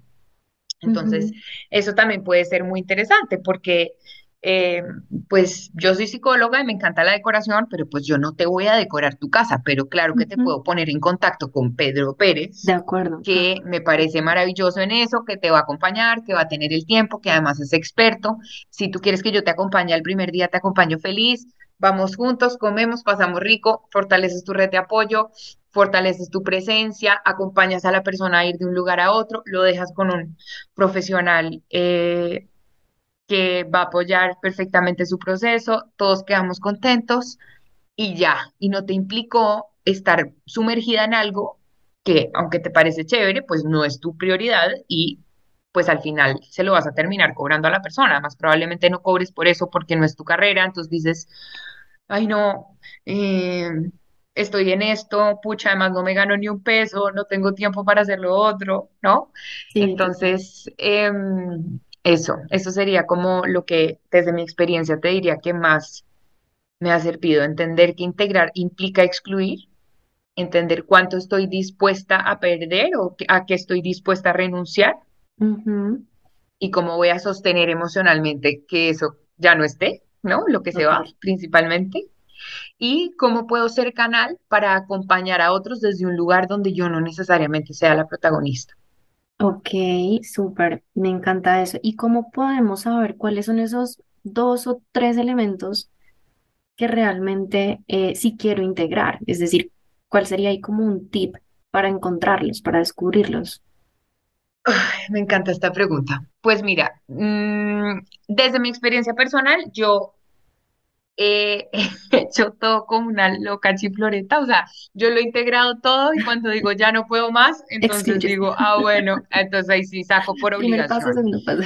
Entonces, eso también puede ser muy interesante porque eh, pues yo soy psicóloga y me encanta la decoración, pero pues yo no te voy a decorar tu casa, pero claro que te puedo poner en contacto con Pedro Pérez De acuerdo. que me parece maravilloso en eso, que te va a acompañar, que va a tener el tiempo, que además es experto. Si tú quieres que yo te acompañe el primer día, te acompaño feliz. Vamos juntos, comemos, pasamos rico, fortaleces tu red de apoyo, fortaleces tu presencia, acompañas a la persona a ir de un lugar a otro, lo dejas con un profesional eh, que va a apoyar perfectamente su proceso, todos quedamos contentos y ya, y no te implicó estar sumergida en algo que, aunque te parece chévere, pues no es tu prioridad y pues al final se lo vas a terminar cobrando a la persona. Más probablemente no cobres por eso porque no es tu carrera, entonces dices, ay no, eh, estoy en esto, pucha, además no me gano ni un peso, no tengo tiempo para hacer lo otro, ¿no? Sí. Entonces, em, eso, eso sería como lo que desde mi experiencia te diría que más me ha servido entender que integrar implica excluir, entender cuánto estoy dispuesta a perder o a qué estoy dispuesta a renunciar y cómo voy a sostener emocionalmente que eso ya no esté, ¿no? Lo que se va principalmente. Y cómo puedo ser canal para acompañar a otros desde un lugar donde yo no necesariamente sea la protagonista. Ok, súper, me encanta eso. ¿Y cómo podemos saber cuáles son esos dos o tres elementos que realmente eh, sí quiero integrar? Es decir, ¿cuál sería ahí como un tip para encontrarlos, para descubrirlos? Me encanta esta pregunta. Pues mira, mm, desde mi experiencia personal, yo he hecho todo como una loca chifloreta, o sea, yo lo he integrado todo y cuando digo ya no puedo más, entonces digo, ah, bueno, entonces ahí sí saco por Primer paso, obligación. segundo paso.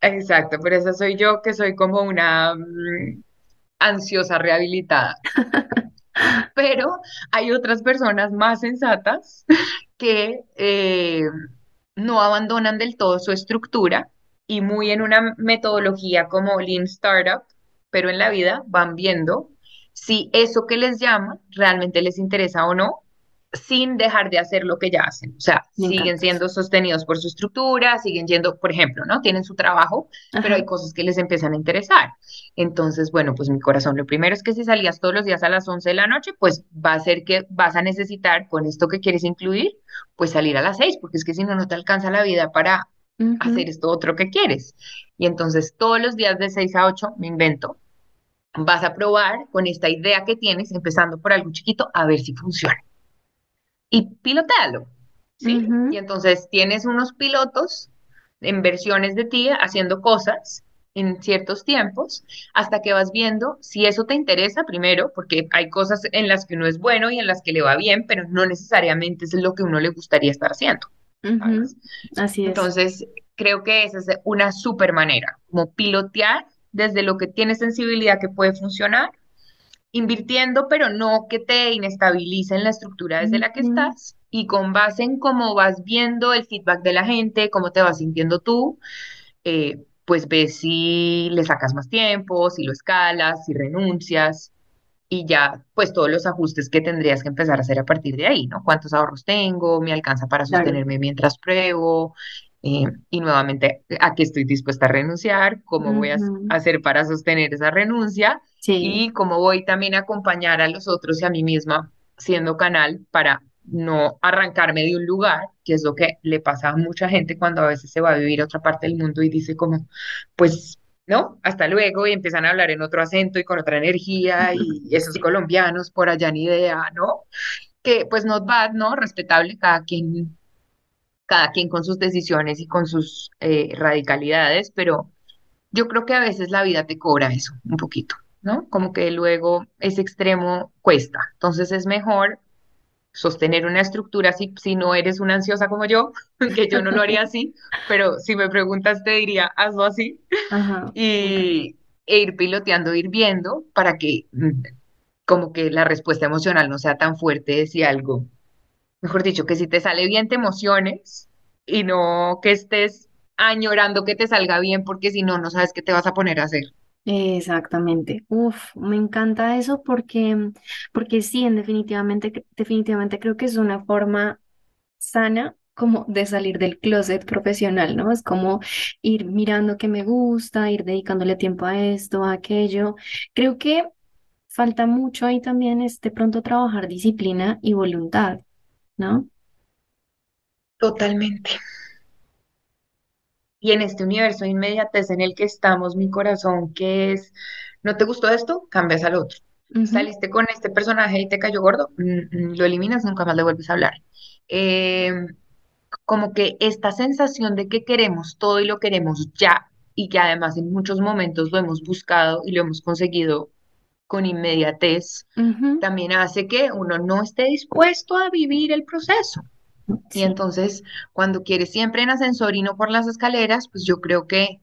Exacto, pero esa soy yo que soy como una mm, ansiosa rehabilitada. Pero hay otras personas más sensatas que eh, no abandonan del todo su estructura y muy en una metodología como Lean Startup, pero en la vida van viendo si eso que les llama realmente les interesa o no, sin dejar de hacer lo que ya hacen. O sea, Me siguen encanta siendo sostenidos por su estructura, siguen yendo, por ejemplo, ¿no? Tienen su trabajo, pero hay cosas que les empiezan a interesar. Entonces, bueno, pues mi corazón, lo primero es que si salías todos los días a las 11 de la noche, pues va a ser que vas a necesitar con esto que quieres incluir, pues salir a las 6, porque es que si no, no te alcanza la vida para hacer esto otro que quieres. Y entonces todos los días de 6 a 8 me invento, vas a probar con esta idea que tienes, empezando por algo chiquito, a ver si funciona. Y pilotéalo, ¿sí? Y entonces tienes unos pilotos en versiones de ti haciendo cosas en ciertos tiempos hasta que vas viendo si eso te interesa primero, porque hay cosas en las que uno es bueno y en las que le va bien, pero no necesariamente es lo que uno le gustaría estar haciendo. Así es. Entonces, creo que esa es una súper manera, como pilotear desde lo que tiene sensibilidad que puede funcionar, invirtiendo, pero no que te inestabilice en la estructura desde la que estás. Y con base en cómo vas viendo el feedback de la gente, cómo te vas sintiendo tú, eh, pues ves si le sacas más tiempo, si lo escalas, si renuncias y ya, pues todos los ajustes que tendrías que empezar a hacer a partir de ahí, ¿no? ¿Cuántos ahorros tengo? ¿Me alcanza para Claro. sostenerme mientras pruebo? Eh, y nuevamente, ¿a qué estoy dispuesta a renunciar? ¿Cómo voy a s- Ujú, hacer para sostener esa renuncia? Sí, Y cómo voy también a acompañar a los otros y a mí misma siendo canal para no arrancarme de un lugar, que es lo que le pasa a mucha gente cuando a veces se va a vivir a otra parte del mundo y dice como, pues ¿no? Hasta luego y empiezan a hablar en otro acento y con otra energía y esos colombianos por allá ni idea, ¿no? Que pues not bad, ¿no? Respetable cada quien, cada quien con sus decisiones y con sus eh, radicalidades, pero yo creo que a veces la vida te cobra eso un poquito, ¿no? Como que luego ese extremo cuesta. Entonces es mejor sostener una estructura si, si no eres una ansiosa como yo, que yo no lo haría así, pero si me preguntas te diría, hazlo así ajá, y, e ir piloteando, ir viendo para que mm, como que la respuesta emocional no sea tan fuerte de si algo, mejor dicho, que si te sale bien te emociones y no que estés añorando que te salga bien porque si no, no sabes qué te vas a poner a hacer. Exactamente. Uf, me encanta eso porque, porque sí, en definitivamente, definitivamente creo que es una forma sana como de salir del closet profesional, ¿no? Es como ir mirando qué me gusta, ir dedicándole tiempo a esto, a aquello. Creo que falta mucho ahí también es de pronto trabajar disciplina y voluntad, ¿no? Totalmente. Y en este universo de inmediatez en el que estamos, mi corazón, que es, ¿no te gustó esto? Cambias al otro. Saliste con este personaje y te cayó gordo, mm, mm, lo eliminas, nunca más le vuelves a hablar. Eh, como que esta sensación de que queremos todo y lo queremos ya, y que además en muchos momentos lo hemos buscado y lo hemos conseguido con inmediatez, también hace que uno no esté dispuesto a vivir el proceso. Y entonces, cuando quieres siempre en ascensor y no por las escaleras, pues yo creo que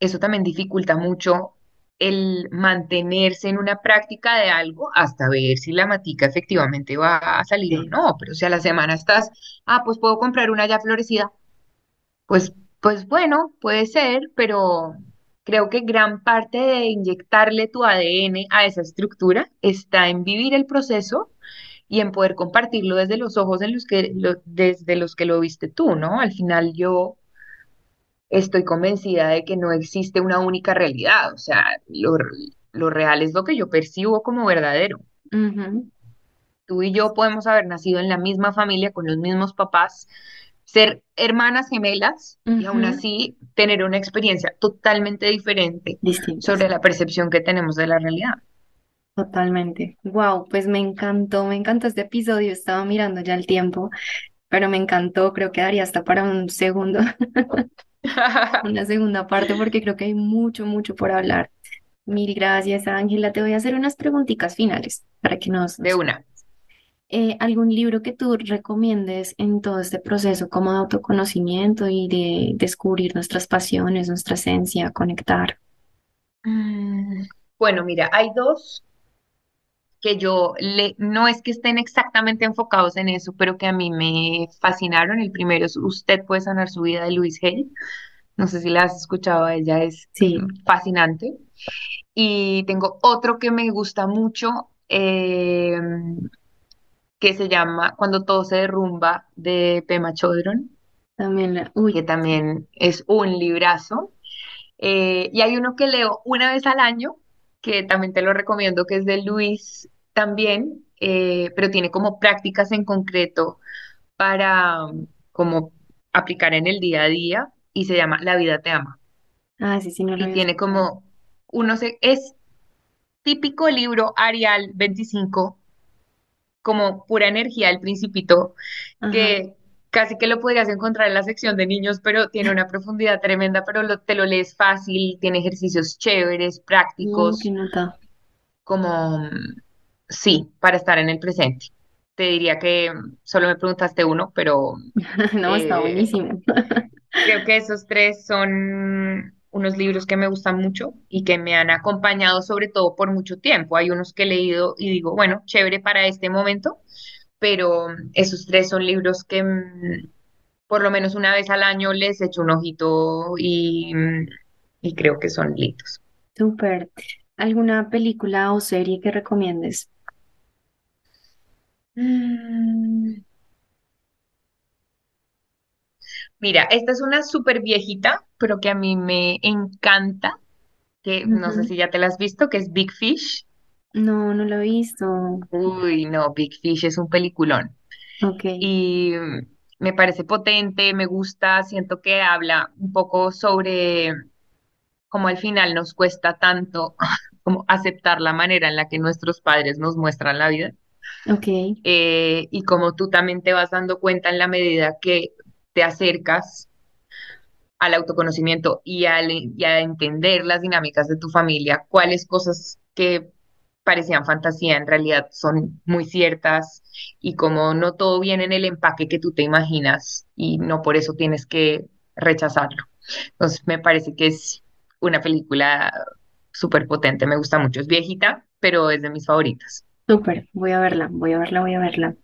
eso también dificulta mucho el mantenerse en una práctica de algo hasta ver si la matica efectivamente va a salir o no. Pero si a la semana estás, ah, pues puedo comprar una ya florecida, pues, pues bueno, puede ser, pero creo que gran parte de inyectarle tu ADN a esa estructura está en vivir el proceso y en poder compartirlo desde los ojos en los que lo- desde los que lo viste tú, ¿no? Al final yo estoy convencida de que no existe una única realidad, o sea, lo, lo real es lo que yo percibo como verdadero. Tú y yo podemos haber nacido en la misma familia, con los mismos papás, ser hermanas gemelas y aún así tener una experiencia totalmente diferente Distintas. sobre la percepción que tenemos de la realidad. Totalmente. Wow, pues me encantó, me encantó este episodio. Estaba mirando ya el tiempo, pero me encantó. Creo que daría hasta para un segundo, una segunda parte, porque creo que hay mucho, mucho por hablar. Mil gracias, Ángela. Te voy a hacer unas preguntitas finales para que nos, De una. Eh, ¿algún libro que tú recomiendes en todo este proceso como de autoconocimiento y de descubrir nuestras pasiones, nuestra esencia, conectar? Mm, Bueno, mira, hay dos que yo le, no es que estén exactamente enfocados en eso, pero que a mí me fascinaron. El primero es Usted puede sanar su vida de Louise Hay. No sé si la has escuchado, ella es Sí, fascinante. Y tengo otro que me gusta mucho, eh, que se llama Cuando todo se derrumba, de Pema Chodron, también la... que Uy, sí. también es un librazo. Eh, y hay uno que leo una vez al año, que también te lo recomiendo, que es de Luis también, eh, pero tiene como prácticas en concreto para como aplicar en el día a día y se llama La vida te ama. Ah, sí, sí, no lo Y tiene como, uno se, es típico libro Arial 25, como pura energía el Principito, Ajá. que casi que lo podrías encontrar en la sección de niños, pero tiene una profundidad tremenda, pero lo- te lo lees fácil, tiene ejercicios chéveres, Mm, prácticos, nota. como, mm, sí, para estar en el presente. Te diría que mm, solo me preguntaste uno, pero No, está eh, buenísimo. creo que esos tres son unos libros que me gustan mucho y que me han acompañado sobre todo por mucho tiempo. Hay unos que he leído y digo, bueno, chévere para este momento, pero mm, esos tres son libros que mm, por lo menos una vez al año les echo un ojito y, mm, y creo que son lindos. Súper. ¿Alguna película o serie que recomiendes? Mm, Mira, esta es una súper viejita, pero que a mí me encanta, que no sé si ya te la has visto, que es Big Fish. No, no lo he visto. Uy, no, Big Fish es un peliculón. Ok. Y me parece potente, me gusta, siento que habla un poco sobre cómo al final nos cuesta tanto como aceptar la manera en la que nuestros padres nos muestran la vida. Ok. eh, y como tú también te vas dando cuenta en la medida que te acercas al autoconocimiento y, al, y a entender las dinámicas de tu familia, cuáles cosas que parecían fantasía en realidad son muy ciertas y como no todo viene en el empaque que tú te imaginas y no por eso tienes que rechazarlo. Entonces me parece que es una película súper potente, me gusta mucho, es viejita, pero es de mis favoritas. Súper. Voy a verla, voy a verla, voy a verla.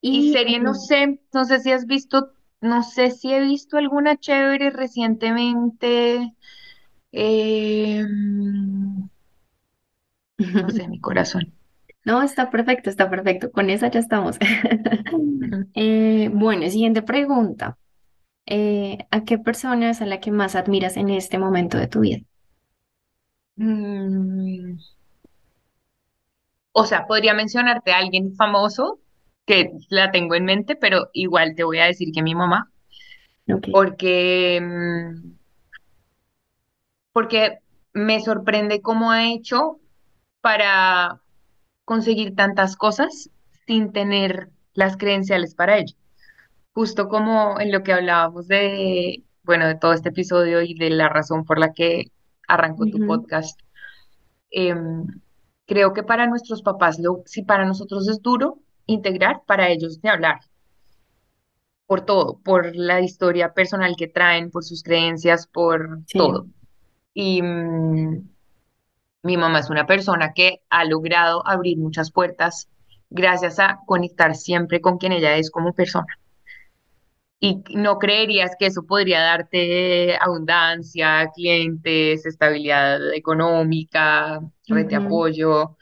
Y Y serie, no em, sé, no sé si has visto, no sé si he visto alguna chévere recientemente. Eh, no sé, mi corazón. No, está perfecto, está perfecto. Con esa ya estamos. Eh, bueno, siguiente pregunta. Eh, ¿a qué persona es a la que más admiras en este momento de tu vida? Mm, o sea, podría mencionarte a alguien famoso que la tengo en mente, pero igual te voy a decir que mi mamá, Ok. porque, mm, porque me sorprende cómo ha hecho para conseguir tantas cosas sin tener las credenciales para ello. Justo como en lo que hablábamos de, bueno, de todo este episodio y de la razón por la que arrancó tu Ujú, podcast. Em, creo que para nuestros papás, lo, si para nosotros es duro integrar, para ellos de hablar, por todo, por la historia personal que traen, por sus creencias, por Sí. todo. Y mm, mi mamá es una persona que ha logrado abrir muchas puertas gracias a conectar siempre con quien ella es como persona. Y no creerías que eso podría darte abundancia, clientes, estabilidad económica, red de apoyo,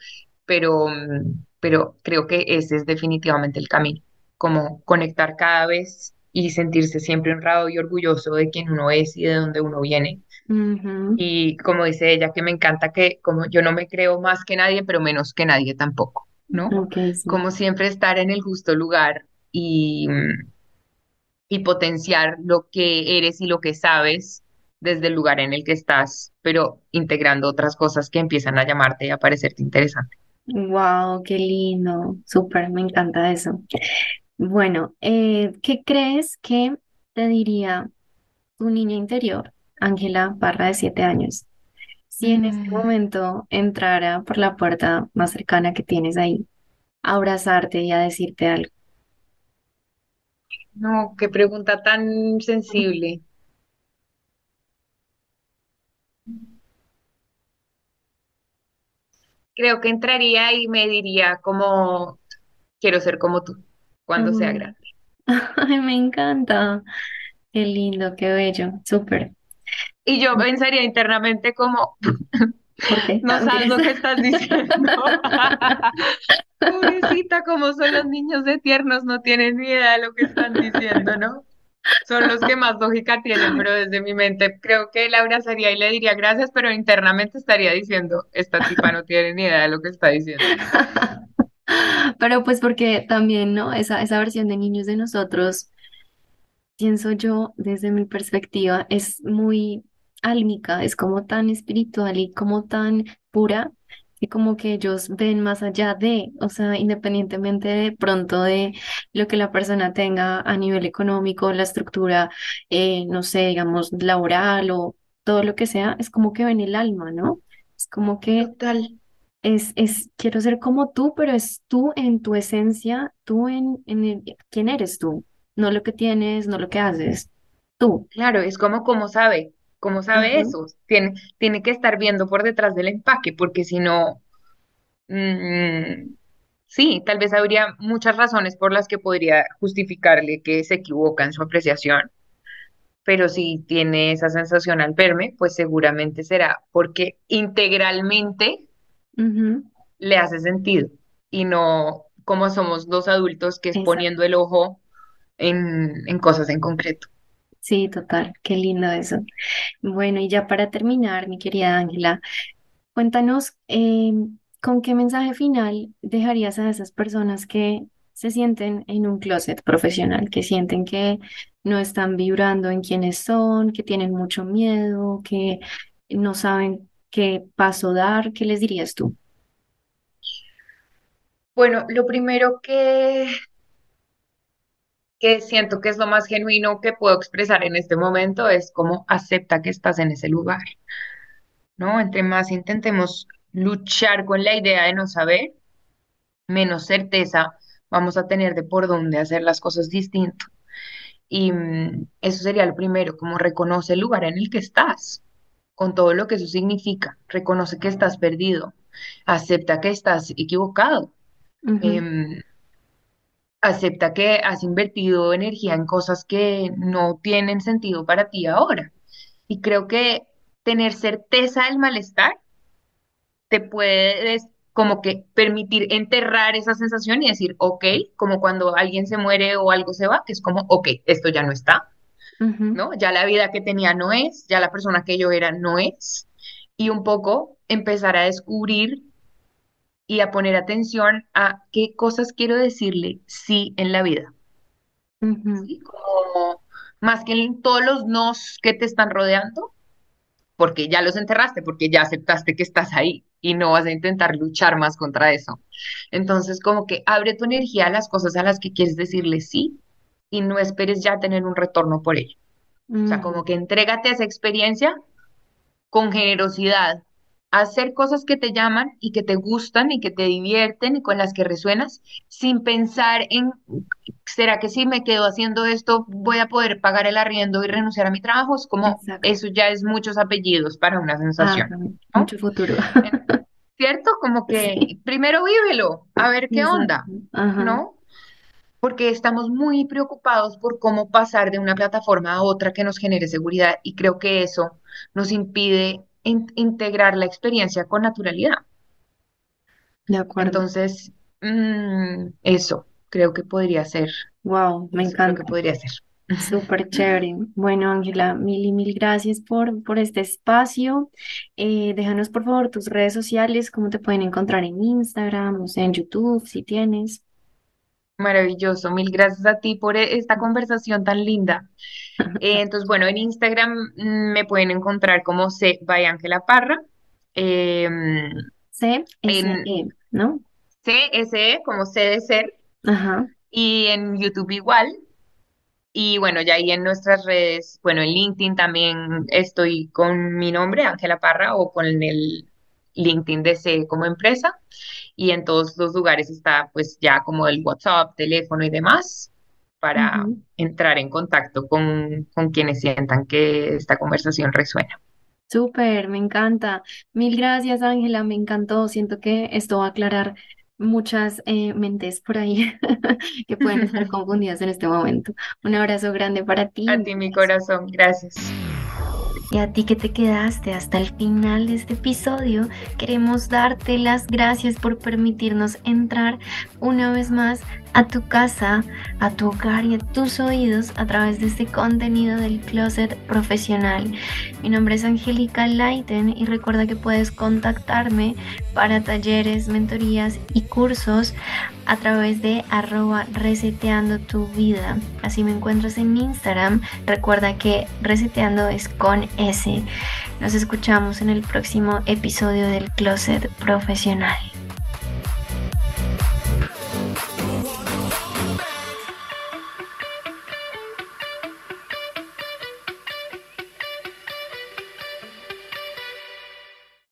pero, mm, pero creo que ese es definitivamente el camino, como conectar cada vez y sentirse siempre honrado y orgulloso de quién uno es y de dónde uno viene. Y como dice ella, que me encanta que como yo no me creo más que nadie, pero menos que nadie tampoco, ¿no? Sí. Como siempre estar en el justo lugar y... y potenciar lo que eres y lo que sabes desde el lugar en el que estás, pero integrando otras cosas que empiezan a llamarte y a parecerte interesante. Wow, qué lindo. Súper, me encanta eso. Bueno, eh, ¿qué crees que te diría tu niña interior, Ángela Parra de siete años, si en este Mm, momento entrara por la puerta más cercana que tienes ahí, a abrazarte y a decirte algo? no, qué pregunta tan sensible. Creo que entraría y me diría como quiero ser como tú cuando sea Mm. grande. Ay, me encanta. Qué lindo, qué bello. Súper. Y yo pensaría internamente como, no sabes lo que estás diciendo. Pobrecita, como son los niños de tiernos, no tienen ni idea de lo que están diciendo, ¿no? Son los que más lógica tienen, pero desde mi mente creo que la abrazaría y le diría gracias, pero internamente estaría diciendo, esta tipa no tiene ni idea de lo que está diciendo. Pero pues porque también, ¿no? Esa, esa versión de niños de nosotros, pienso yo, desde mi perspectiva, es muy álmica, es como tan espiritual y como tan pura, que como que ellos ven más allá de, o sea, independientemente de pronto de lo que la persona tenga a nivel económico, la estructura, eh, no sé, digamos, laboral o todo lo que sea, es como que ven el alma, ¿no? Es como que Total, Es, es, quiero ser como tú, pero es tú en tu esencia, tú en, en el- quién eres tú, no lo que tienes, no lo que haces, tú. claro, es como cómo sabe, cómo sabe eso. Tiene, tiene que estar viendo por detrás del empaque, porque si no, mm, sí, tal vez habría muchas razones por las que podría justificarle que se equivoca en su apreciación. Pero si tiene esa sensación al verme, pues seguramente será porque integralmente le hace sentido y no como somos los adultos que es Exacto. poniendo el ojo en, en cosas en concreto. Sí, total, qué lindo eso. Bueno, y ya para terminar, mi querida Ángela, cuéntanos eh, con qué mensaje final dejarías a esas personas que se sienten en un closet profesional, que sienten que no están vibrando en quiénes son, que tienen mucho miedo, que no saben qué paso dar, ¿qué les dirías tú? Bueno, lo primero que, que siento que es lo más genuino que puedo expresar en este momento es cómo acepta que estás en ese lugar, ¿no? Entre más intentemos luchar con la idea de no saber, menos certeza vamos a tener de por dónde hacer las cosas distinto. Y mm, eso sería lo primero, como reconoce el lugar en el que estás, con todo lo que eso significa. Reconoce que estás perdido, acepta que estás equivocado, acepta que has invertido energía en cosas que no tienen sentido para ti ahora. Y creo que tener certeza del malestar te puede des- como que permitir enterrar esa sensación y decir, ok, como cuando alguien se muere o algo se va, que es como, ok, esto ya no está, ¿no? Ya la vida que tenía no es, ya la persona que yo era no es, y un poco empezar a descubrir y a poner atención a qué cosas quiero decirle sí en la vida. Como más que en todos los nos que te están rodeando, porque ya los enterraste, porque ya aceptaste que estás ahí y no vas a intentar luchar más contra eso. Entonces, como que abre tu energía a las cosas a las que quieres decirle sí y no esperes ya tener un retorno por ello. O sea, como que entrégate a esa experiencia con generosidad, hacer cosas que te llaman y que te gustan y que te divierten y con las que resuenas, sin pensar en, ¿será que si me quedo haciendo esto voy a poder pagar el arriendo y renunciar a mi trabajo? Es como, eso ya es muchos apellidos para una sensación. Ah, mucho futuro. ¿Cierto? Como que primero vívelo, a ver qué onda, ¿no? Porque estamos muy preocupados por cómo pasar de una plataforma a otra que nos genere seguridad y creo que eso nos impide integrar la experiencia con naturalidad. De acuerdo. Entonces, mm, eso creo que podría ser. Wow, me encanta. que podría ser. Súper chévere. Bueno, Ángela, mil y mil gracias por, por este espacio. Eh, déjanos por favor tus redes sociales, cómo te pueden encontrar en Instagram, o sea, en YouTube, si tienes. Maravilloso, mil gracias a ti por e, esta conversación tan linda. Eh, entonces, bueno, en Instagram mm, me pueden encontrar como C by Ángela Parra. Em, C, S, E, ¿no? C, S, E, como C de ser. Ajá. Y en YouTube igual. Y bueno, ya ahí en nuestras redes, bueno, en LinkedIn también estoy con mi nombre, Ángela Parra, o con el LinkedIn de C como empresa y en todos los lugares está pues ya como el WhatsApp, teléfono y demás para entrar en contacto con, con quienes sientan que esta conversación resuena. Súper, me encanta. Mil gracias, Ángela, me encantó. Siento que esto va a aclarar muchas eh, mentes por ahí que pueden estar confundidas en este momento. Un abrazo grande para ti. A ti, mi corazón. Gracias. Y a ti que te quedaste hasta el final de este episodio, queremos darte las gracias por permitirnos entrar una vez más a tu casa, a tu hogar y a tus oídos a través de este contenido del closet profesional. Mi nombre es Angélica Leiten y recuerda que puedes contactarme para talleres, mentorías y cursos a través de arroba reseteando tu vida. Así me encuentras en Instagram. Recuerda que reseteando es con S. Nos escuchamos en el próximo episodio del closet profesional.